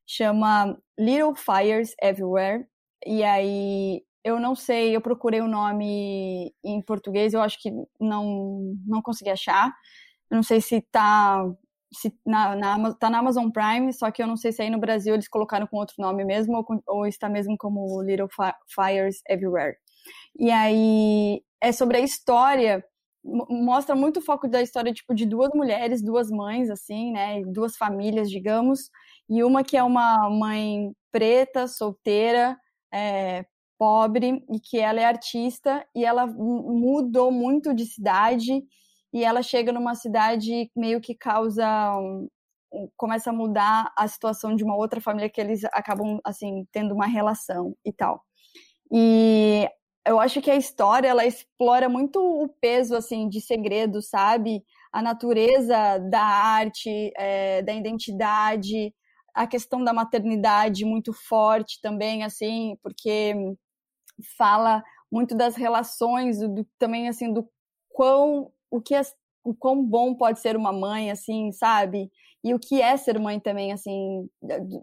S2: chama Little Fires Everywhere. E aí, eu não sei, eu procurei o nome em português, eu acho que não, não consegui achar. Eu não sei se tá, se na, na, tá na Amazon Prime, só que eu não sei se aí no Brasil eles colocaram com outro nome mesmo, ou, ou está mesmo como Little Fires Everywhere. E aí, é sobre a história mostra muito o foco da história tipo de duas mulheres, duas mães assim, né, duas famílias, digamos, e uma que é uma mãe preta, solteira, é, pobre e que ela é artista e ela mudou muito de cidade e ela chega numa cidade meio que causa um, começa a mudar a situação de uma outra família que eles acabam assim tendo uma relação e tal. E eu acho que a história ela explora muito o peso assim de segredo, sabe? A natureza da arte, é, da identidade, a questão da maternidade muito forte também, assim, porque fala muito das relações, do, também assim do quão o que o quão bom pode ser uma mãe, assim, sabe? E o que é ser mãe também, assim,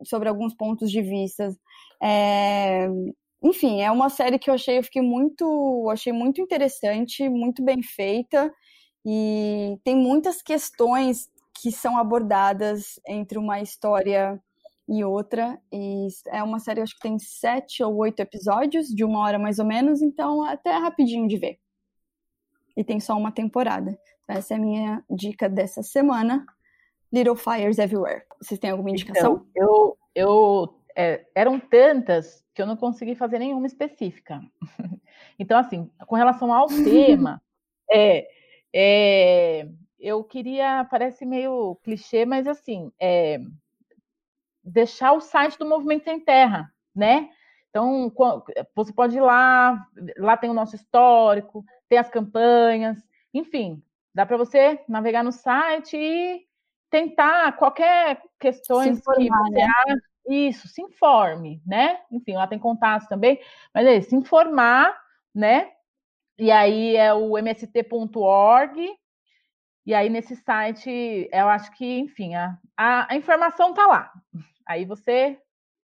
S2: sobre alguns pontos de vista. É, enfim, é uma série que eu achei, eu fiquei muito, achei muito interessante, muito bem feita e tem muitas questões que são abordadas entre uma história e outra. E é uma série, acho que tem sete ou oito episódios, de uma hora mais ou menos, então até é rapidinho de ver. E tem só uma temporada. Essa é a minha dica dessa semana. Little Fires Everywhere. Vocês têm alguma indicação?
S3: Então, eu, eu é, eram tantas que eu não consegui fazer nenhuma específica. então, assim, com relação ao tema, é, é, eu queria, parece meio clichê, mas assim, é, deixar o site do Movimento Sem Terra, né? Então, você pode ir lá, lá tem o nosso histórico, tem as campanhas, enfim, dá para você navegar no site e tentar qualquer questões que você né? acha, isso, se informe, né? Enfim, lá tem contatos também, mas é se informar, né? E aí é o mst.org, e aí nesse site, eu acho que, enfim, a, a, a informação tá lá. Aí você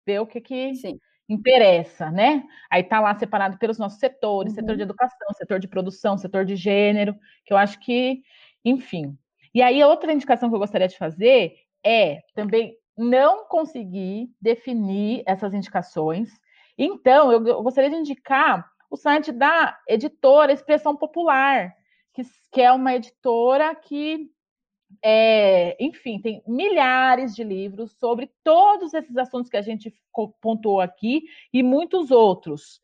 S3: vê o que que Sim. interessa, né? Aí tá lá separado pelos nossos setores, uhum. setor de educação, setor de produção, setor de gênero, que eu acho que, enfim. E aí outra indicação que eu gostaria de fazer é também não consegui definir essas indicações. Então, eu, gostaria de indicar o site da editora Expressão Popular, que, que é uma editora que, é, enfim, tem milhares de livros sobre todos esses assuntos que a gente pontuou aqui e muitos outros.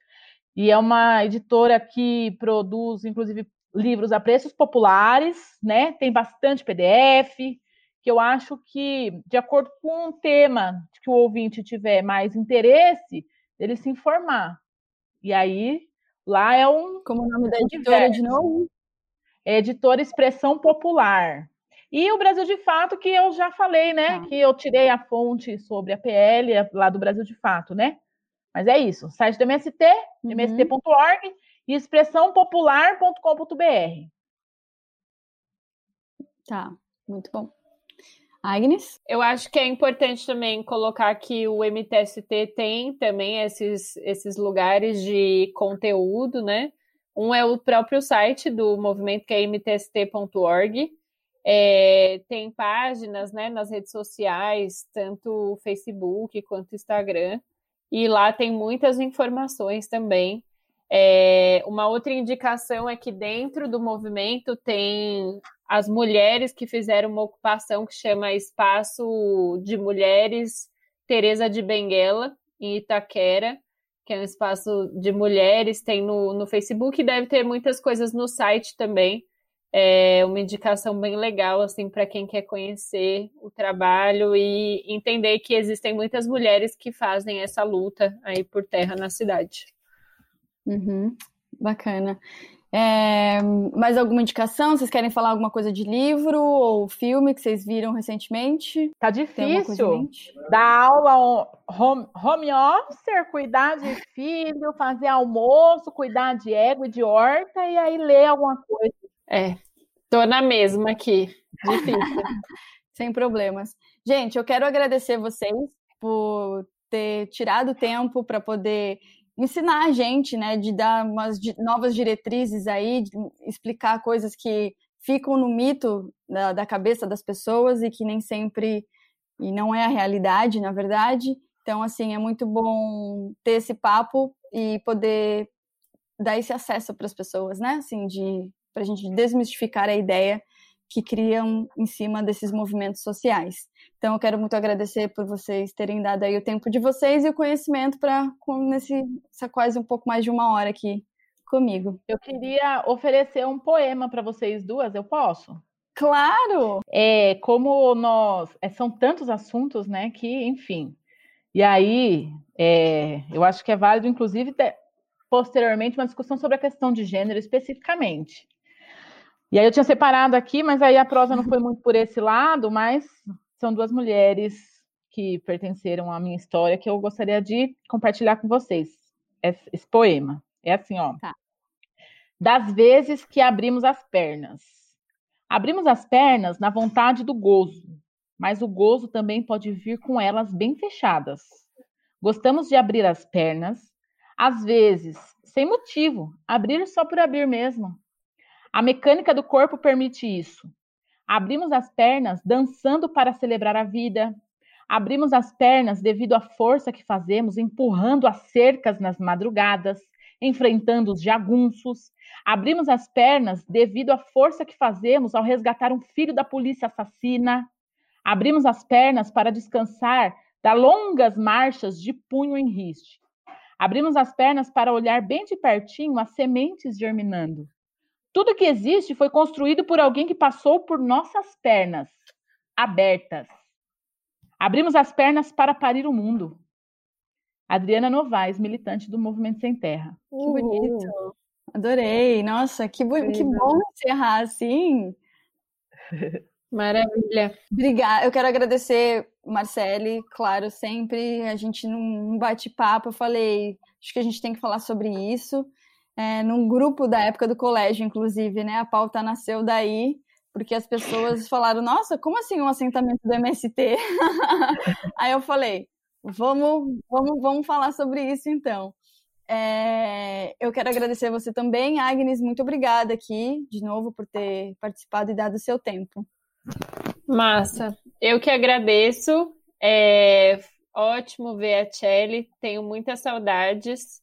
S3: E é uma editora que produz, inclusive, livros a preços populares, né? Tem bastante PDF, que eu acho que, de acordo com o tema que o ouvinte tiver mais interesse, ele se informar. E aí, lá é um.
S2: Como o nome da editora diverso. de novo?
S3: É editora Expressão Popular. E o Brasil de Fato, que eu já falei, né? Ah. Que eu tirei a fonte sobre a PL lá do Brasil de Fato, né? Mas é isso. Site do MST, uhum. mst.org e expressãopopular.com.br.
S2: Tá, muito bom. Agnes?
S4: Eu acho que é importante também colocar que o MTST tem também esses, esses lugares de conteúdo, né? Um é o próprio site do movimento, que é mtst.org. É, tem páginas né, nas redes sociais, tanto Facebook quanto Instagram, e lá tem muitas informações também. É, uma outra indicação é que dentro do movimento tem as mulheres que fizeram uma ocupação que chama Espaço de Mulheres Teresa de Benguela, em Itaquera. que é um espaço de mulheres, tem no, no Facebook, deve ter muitas coisas no site também. É uma indicação bem legal assim para quem quer conhecer o trabalho e entender que existem muitas mulheres que fazem essa luta aí por terra na cidade.
S2: Uhum, bacana. É, mais alguma indicação? Vocês querem falar alguma coisa de livro ou filme que vocês viram recentemente?
S3: Tá difícil dar aula home, home office, cuidar de filho, fazer almoço, cuidar de égua e de horta e aí ler alguma coisa.
S4: É, tô na mesma aqui. Difícil.
S2: Sem problemas. Gente, eu quero agradecer vocês por ter tirado tempo para poder ensinar a gente, né, de dar umas novas diretrizes aí, explicar coisas que ficam no mito da, da, cabeça das pessoas e que nem sempre e não é a realidade, na verdade. Então, assim, é muito bom ter esse papo e poder dar esse acesso para as pessoas, né? Assim, de para a gente desmistificar a ideia que criam em cima desses movimentos sociais. Então, eu quero muito agradecer por vocês terem dado aí o tempo de vocês e o conhecimento para nesse essa quase um pouco mais de uma hora aqui comigo.
S3: Eu queria oferecer um poema para vocês duas, eu posso?
S2: Claro!
S3: É, como nós. É, são tantos assuntos, né, que, enfim. E aí, é, eu acho que é válido, inclusive, ter, posteriormente, uma discussão sobre a questão de gênero especificamente. E aí eu tinha separado aqui, mas aí a prosa não foi muito por esse lado, mas são duas mulheres que pertenceram à minha história que eu gostaria de compartilhar com vocês. Esse, esse poema. É assim, ó. Tá. Das vezes que abrimos as pernas. Abrimos as pernas na vontade do gozo, mas o gozo também pode vir com elas bem fechadas. Gostamos de abrir as pernas, às vezes, sem motivo, abrir só por abrir mesmo. A mecânica do corpo permite isso. Abrimos as pernas dançando para celebrar a vida. Abrimos as pernas devido à força que fazemos empurrando as cercas nas madrugadas, enfrentando os jagunços. Abrimos as pernas devido à força que fazemos ao resgatar um filho da polícia assassina. Abrimos as pernas para descansar das longas marchas de punho em riste. Abrimos as pernas para olhar bem de pertinho as sementes germinando. Tudo que existe foi construído por alguém que passou por nossas pernas, abertas. Abrimos as pernas para parir o mundo. Adriana Novaes, militante do Movimento Sem Terra.
S2: Que bonito. Adorei. Nossa, que, bo que bom encerrar assim.
S4: Maravilha.
S2: Obrigada. Eu quero agradecer, Marcele, claro, sempre. A gente num bate-papo, eu falei, acho que a gente tem que falar sobre isso é, num grupo da época do colégio, inclusive, né? A pauta nasceu daí, porque as pessoas falaram, nossa, como assim um assentamento do MST? Aí eu falei, vamos, vamos, vamos falar sobre isso então. É, eu quero agradecer você também, Agnes, muito obrigada aqui, de novo, por ter participado e dado o seu tempo.
S4: Massa, eu que agradeço, é ótimo ver a Kelly, tenho muitas saudades,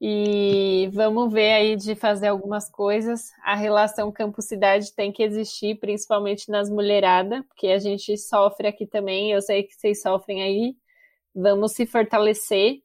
S4: e vamos ver aí de fazer algumas coisas. A relação campo-cidade tem que existir, principalmente nas mulheradas, porque a gente sofre aqui também. Eu sei que vocês sofrem aí. Vamos se fortalecer.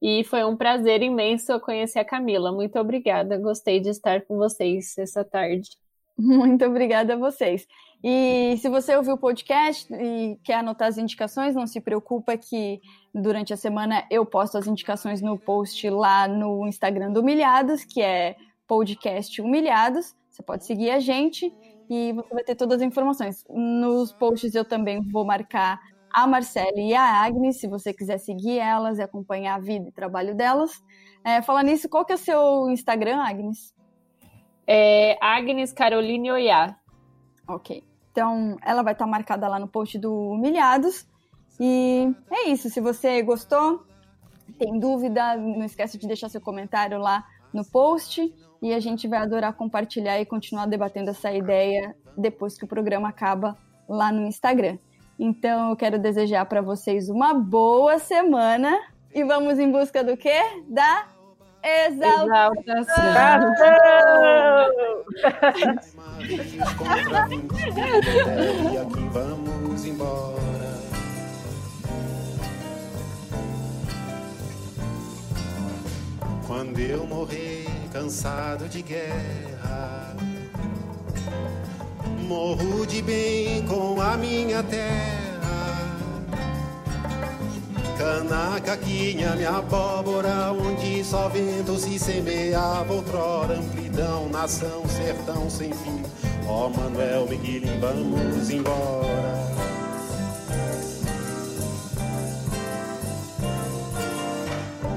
S4: E foi um prazer imenso conhecer a Camila. Muito obrigada. Gostei de estar com vocês essa tarde.
S2: Muito obrigada a vocês. E se você ouviu o podcast e quer anotar as indicações, não se preocupa que durante a semana eu posto as indicações no post lá no Instagram do Humilhados, que é podcast Humilhados. Você pode seguir a gente e você vai ter todas as informações. Nos posts eu também vou marcar a Marcele e a Agnes, se você quiser seguir elas e acompanhar a vida e trabalho delas. É, falar nisso, qual que é o seu Instagram, Agnes?
S4: É Agnes Caroline Oiá.
S2: Ok. Então, ela vai estar marcada lá no post do Humilhados. E é isso. Se você gostou, tem dúvida, não esquece de deixar seu comentário lá no post. E a gente vai adorar compartilhar e continuar debatendo essa ideia depois que o programa acaba lá no Instagram. Então, eu quero desejar para vocês uma boa semana. E vamos em busca do quê? Da Exaltação.
S1: Vamos embora.
S5: eu morrer cansado de guerra, morro de bem com a minha terra. Cana, caquinha, minha abóbora, onde só vento se semeava outrora, amplidão, nação, sertão sem fim. Ó oh, Manuel Miguelim, vamos embora.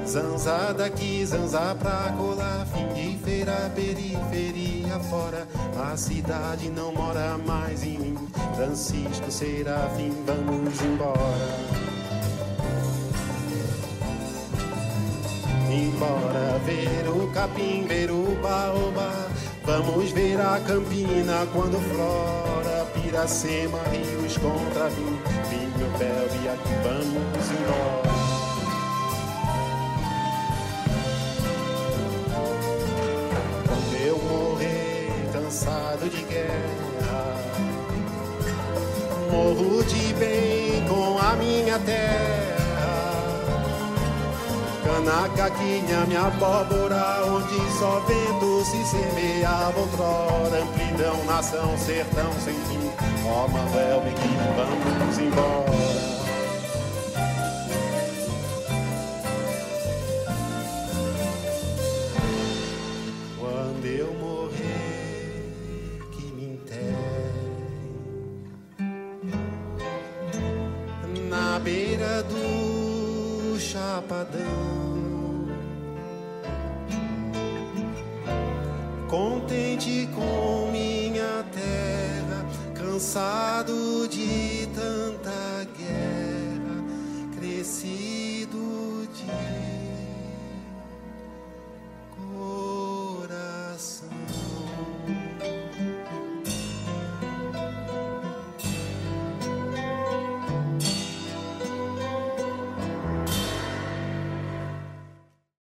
S5: Zanza daqui, zanza pra colar, fim de feira, periferia fora. A cidade não mora mais em mim. Francisco Serafim, vamos embora. Embora ver o capim, ver o baobá. Vamos ver a campina quando flora. Piracema, rios contra vinho, vinho, bel e aqui vamos embora. cansado de guerra. Morro de bem com a minha terra. Canacaquinha, minha abóbora, onde só vento se semeava outrora. Amplidão, nação, sertão sem fim. Ó, oh, Manuel, vamos embora. chapadão. Contente com minha terra, cansado de tanta guerra, crescido de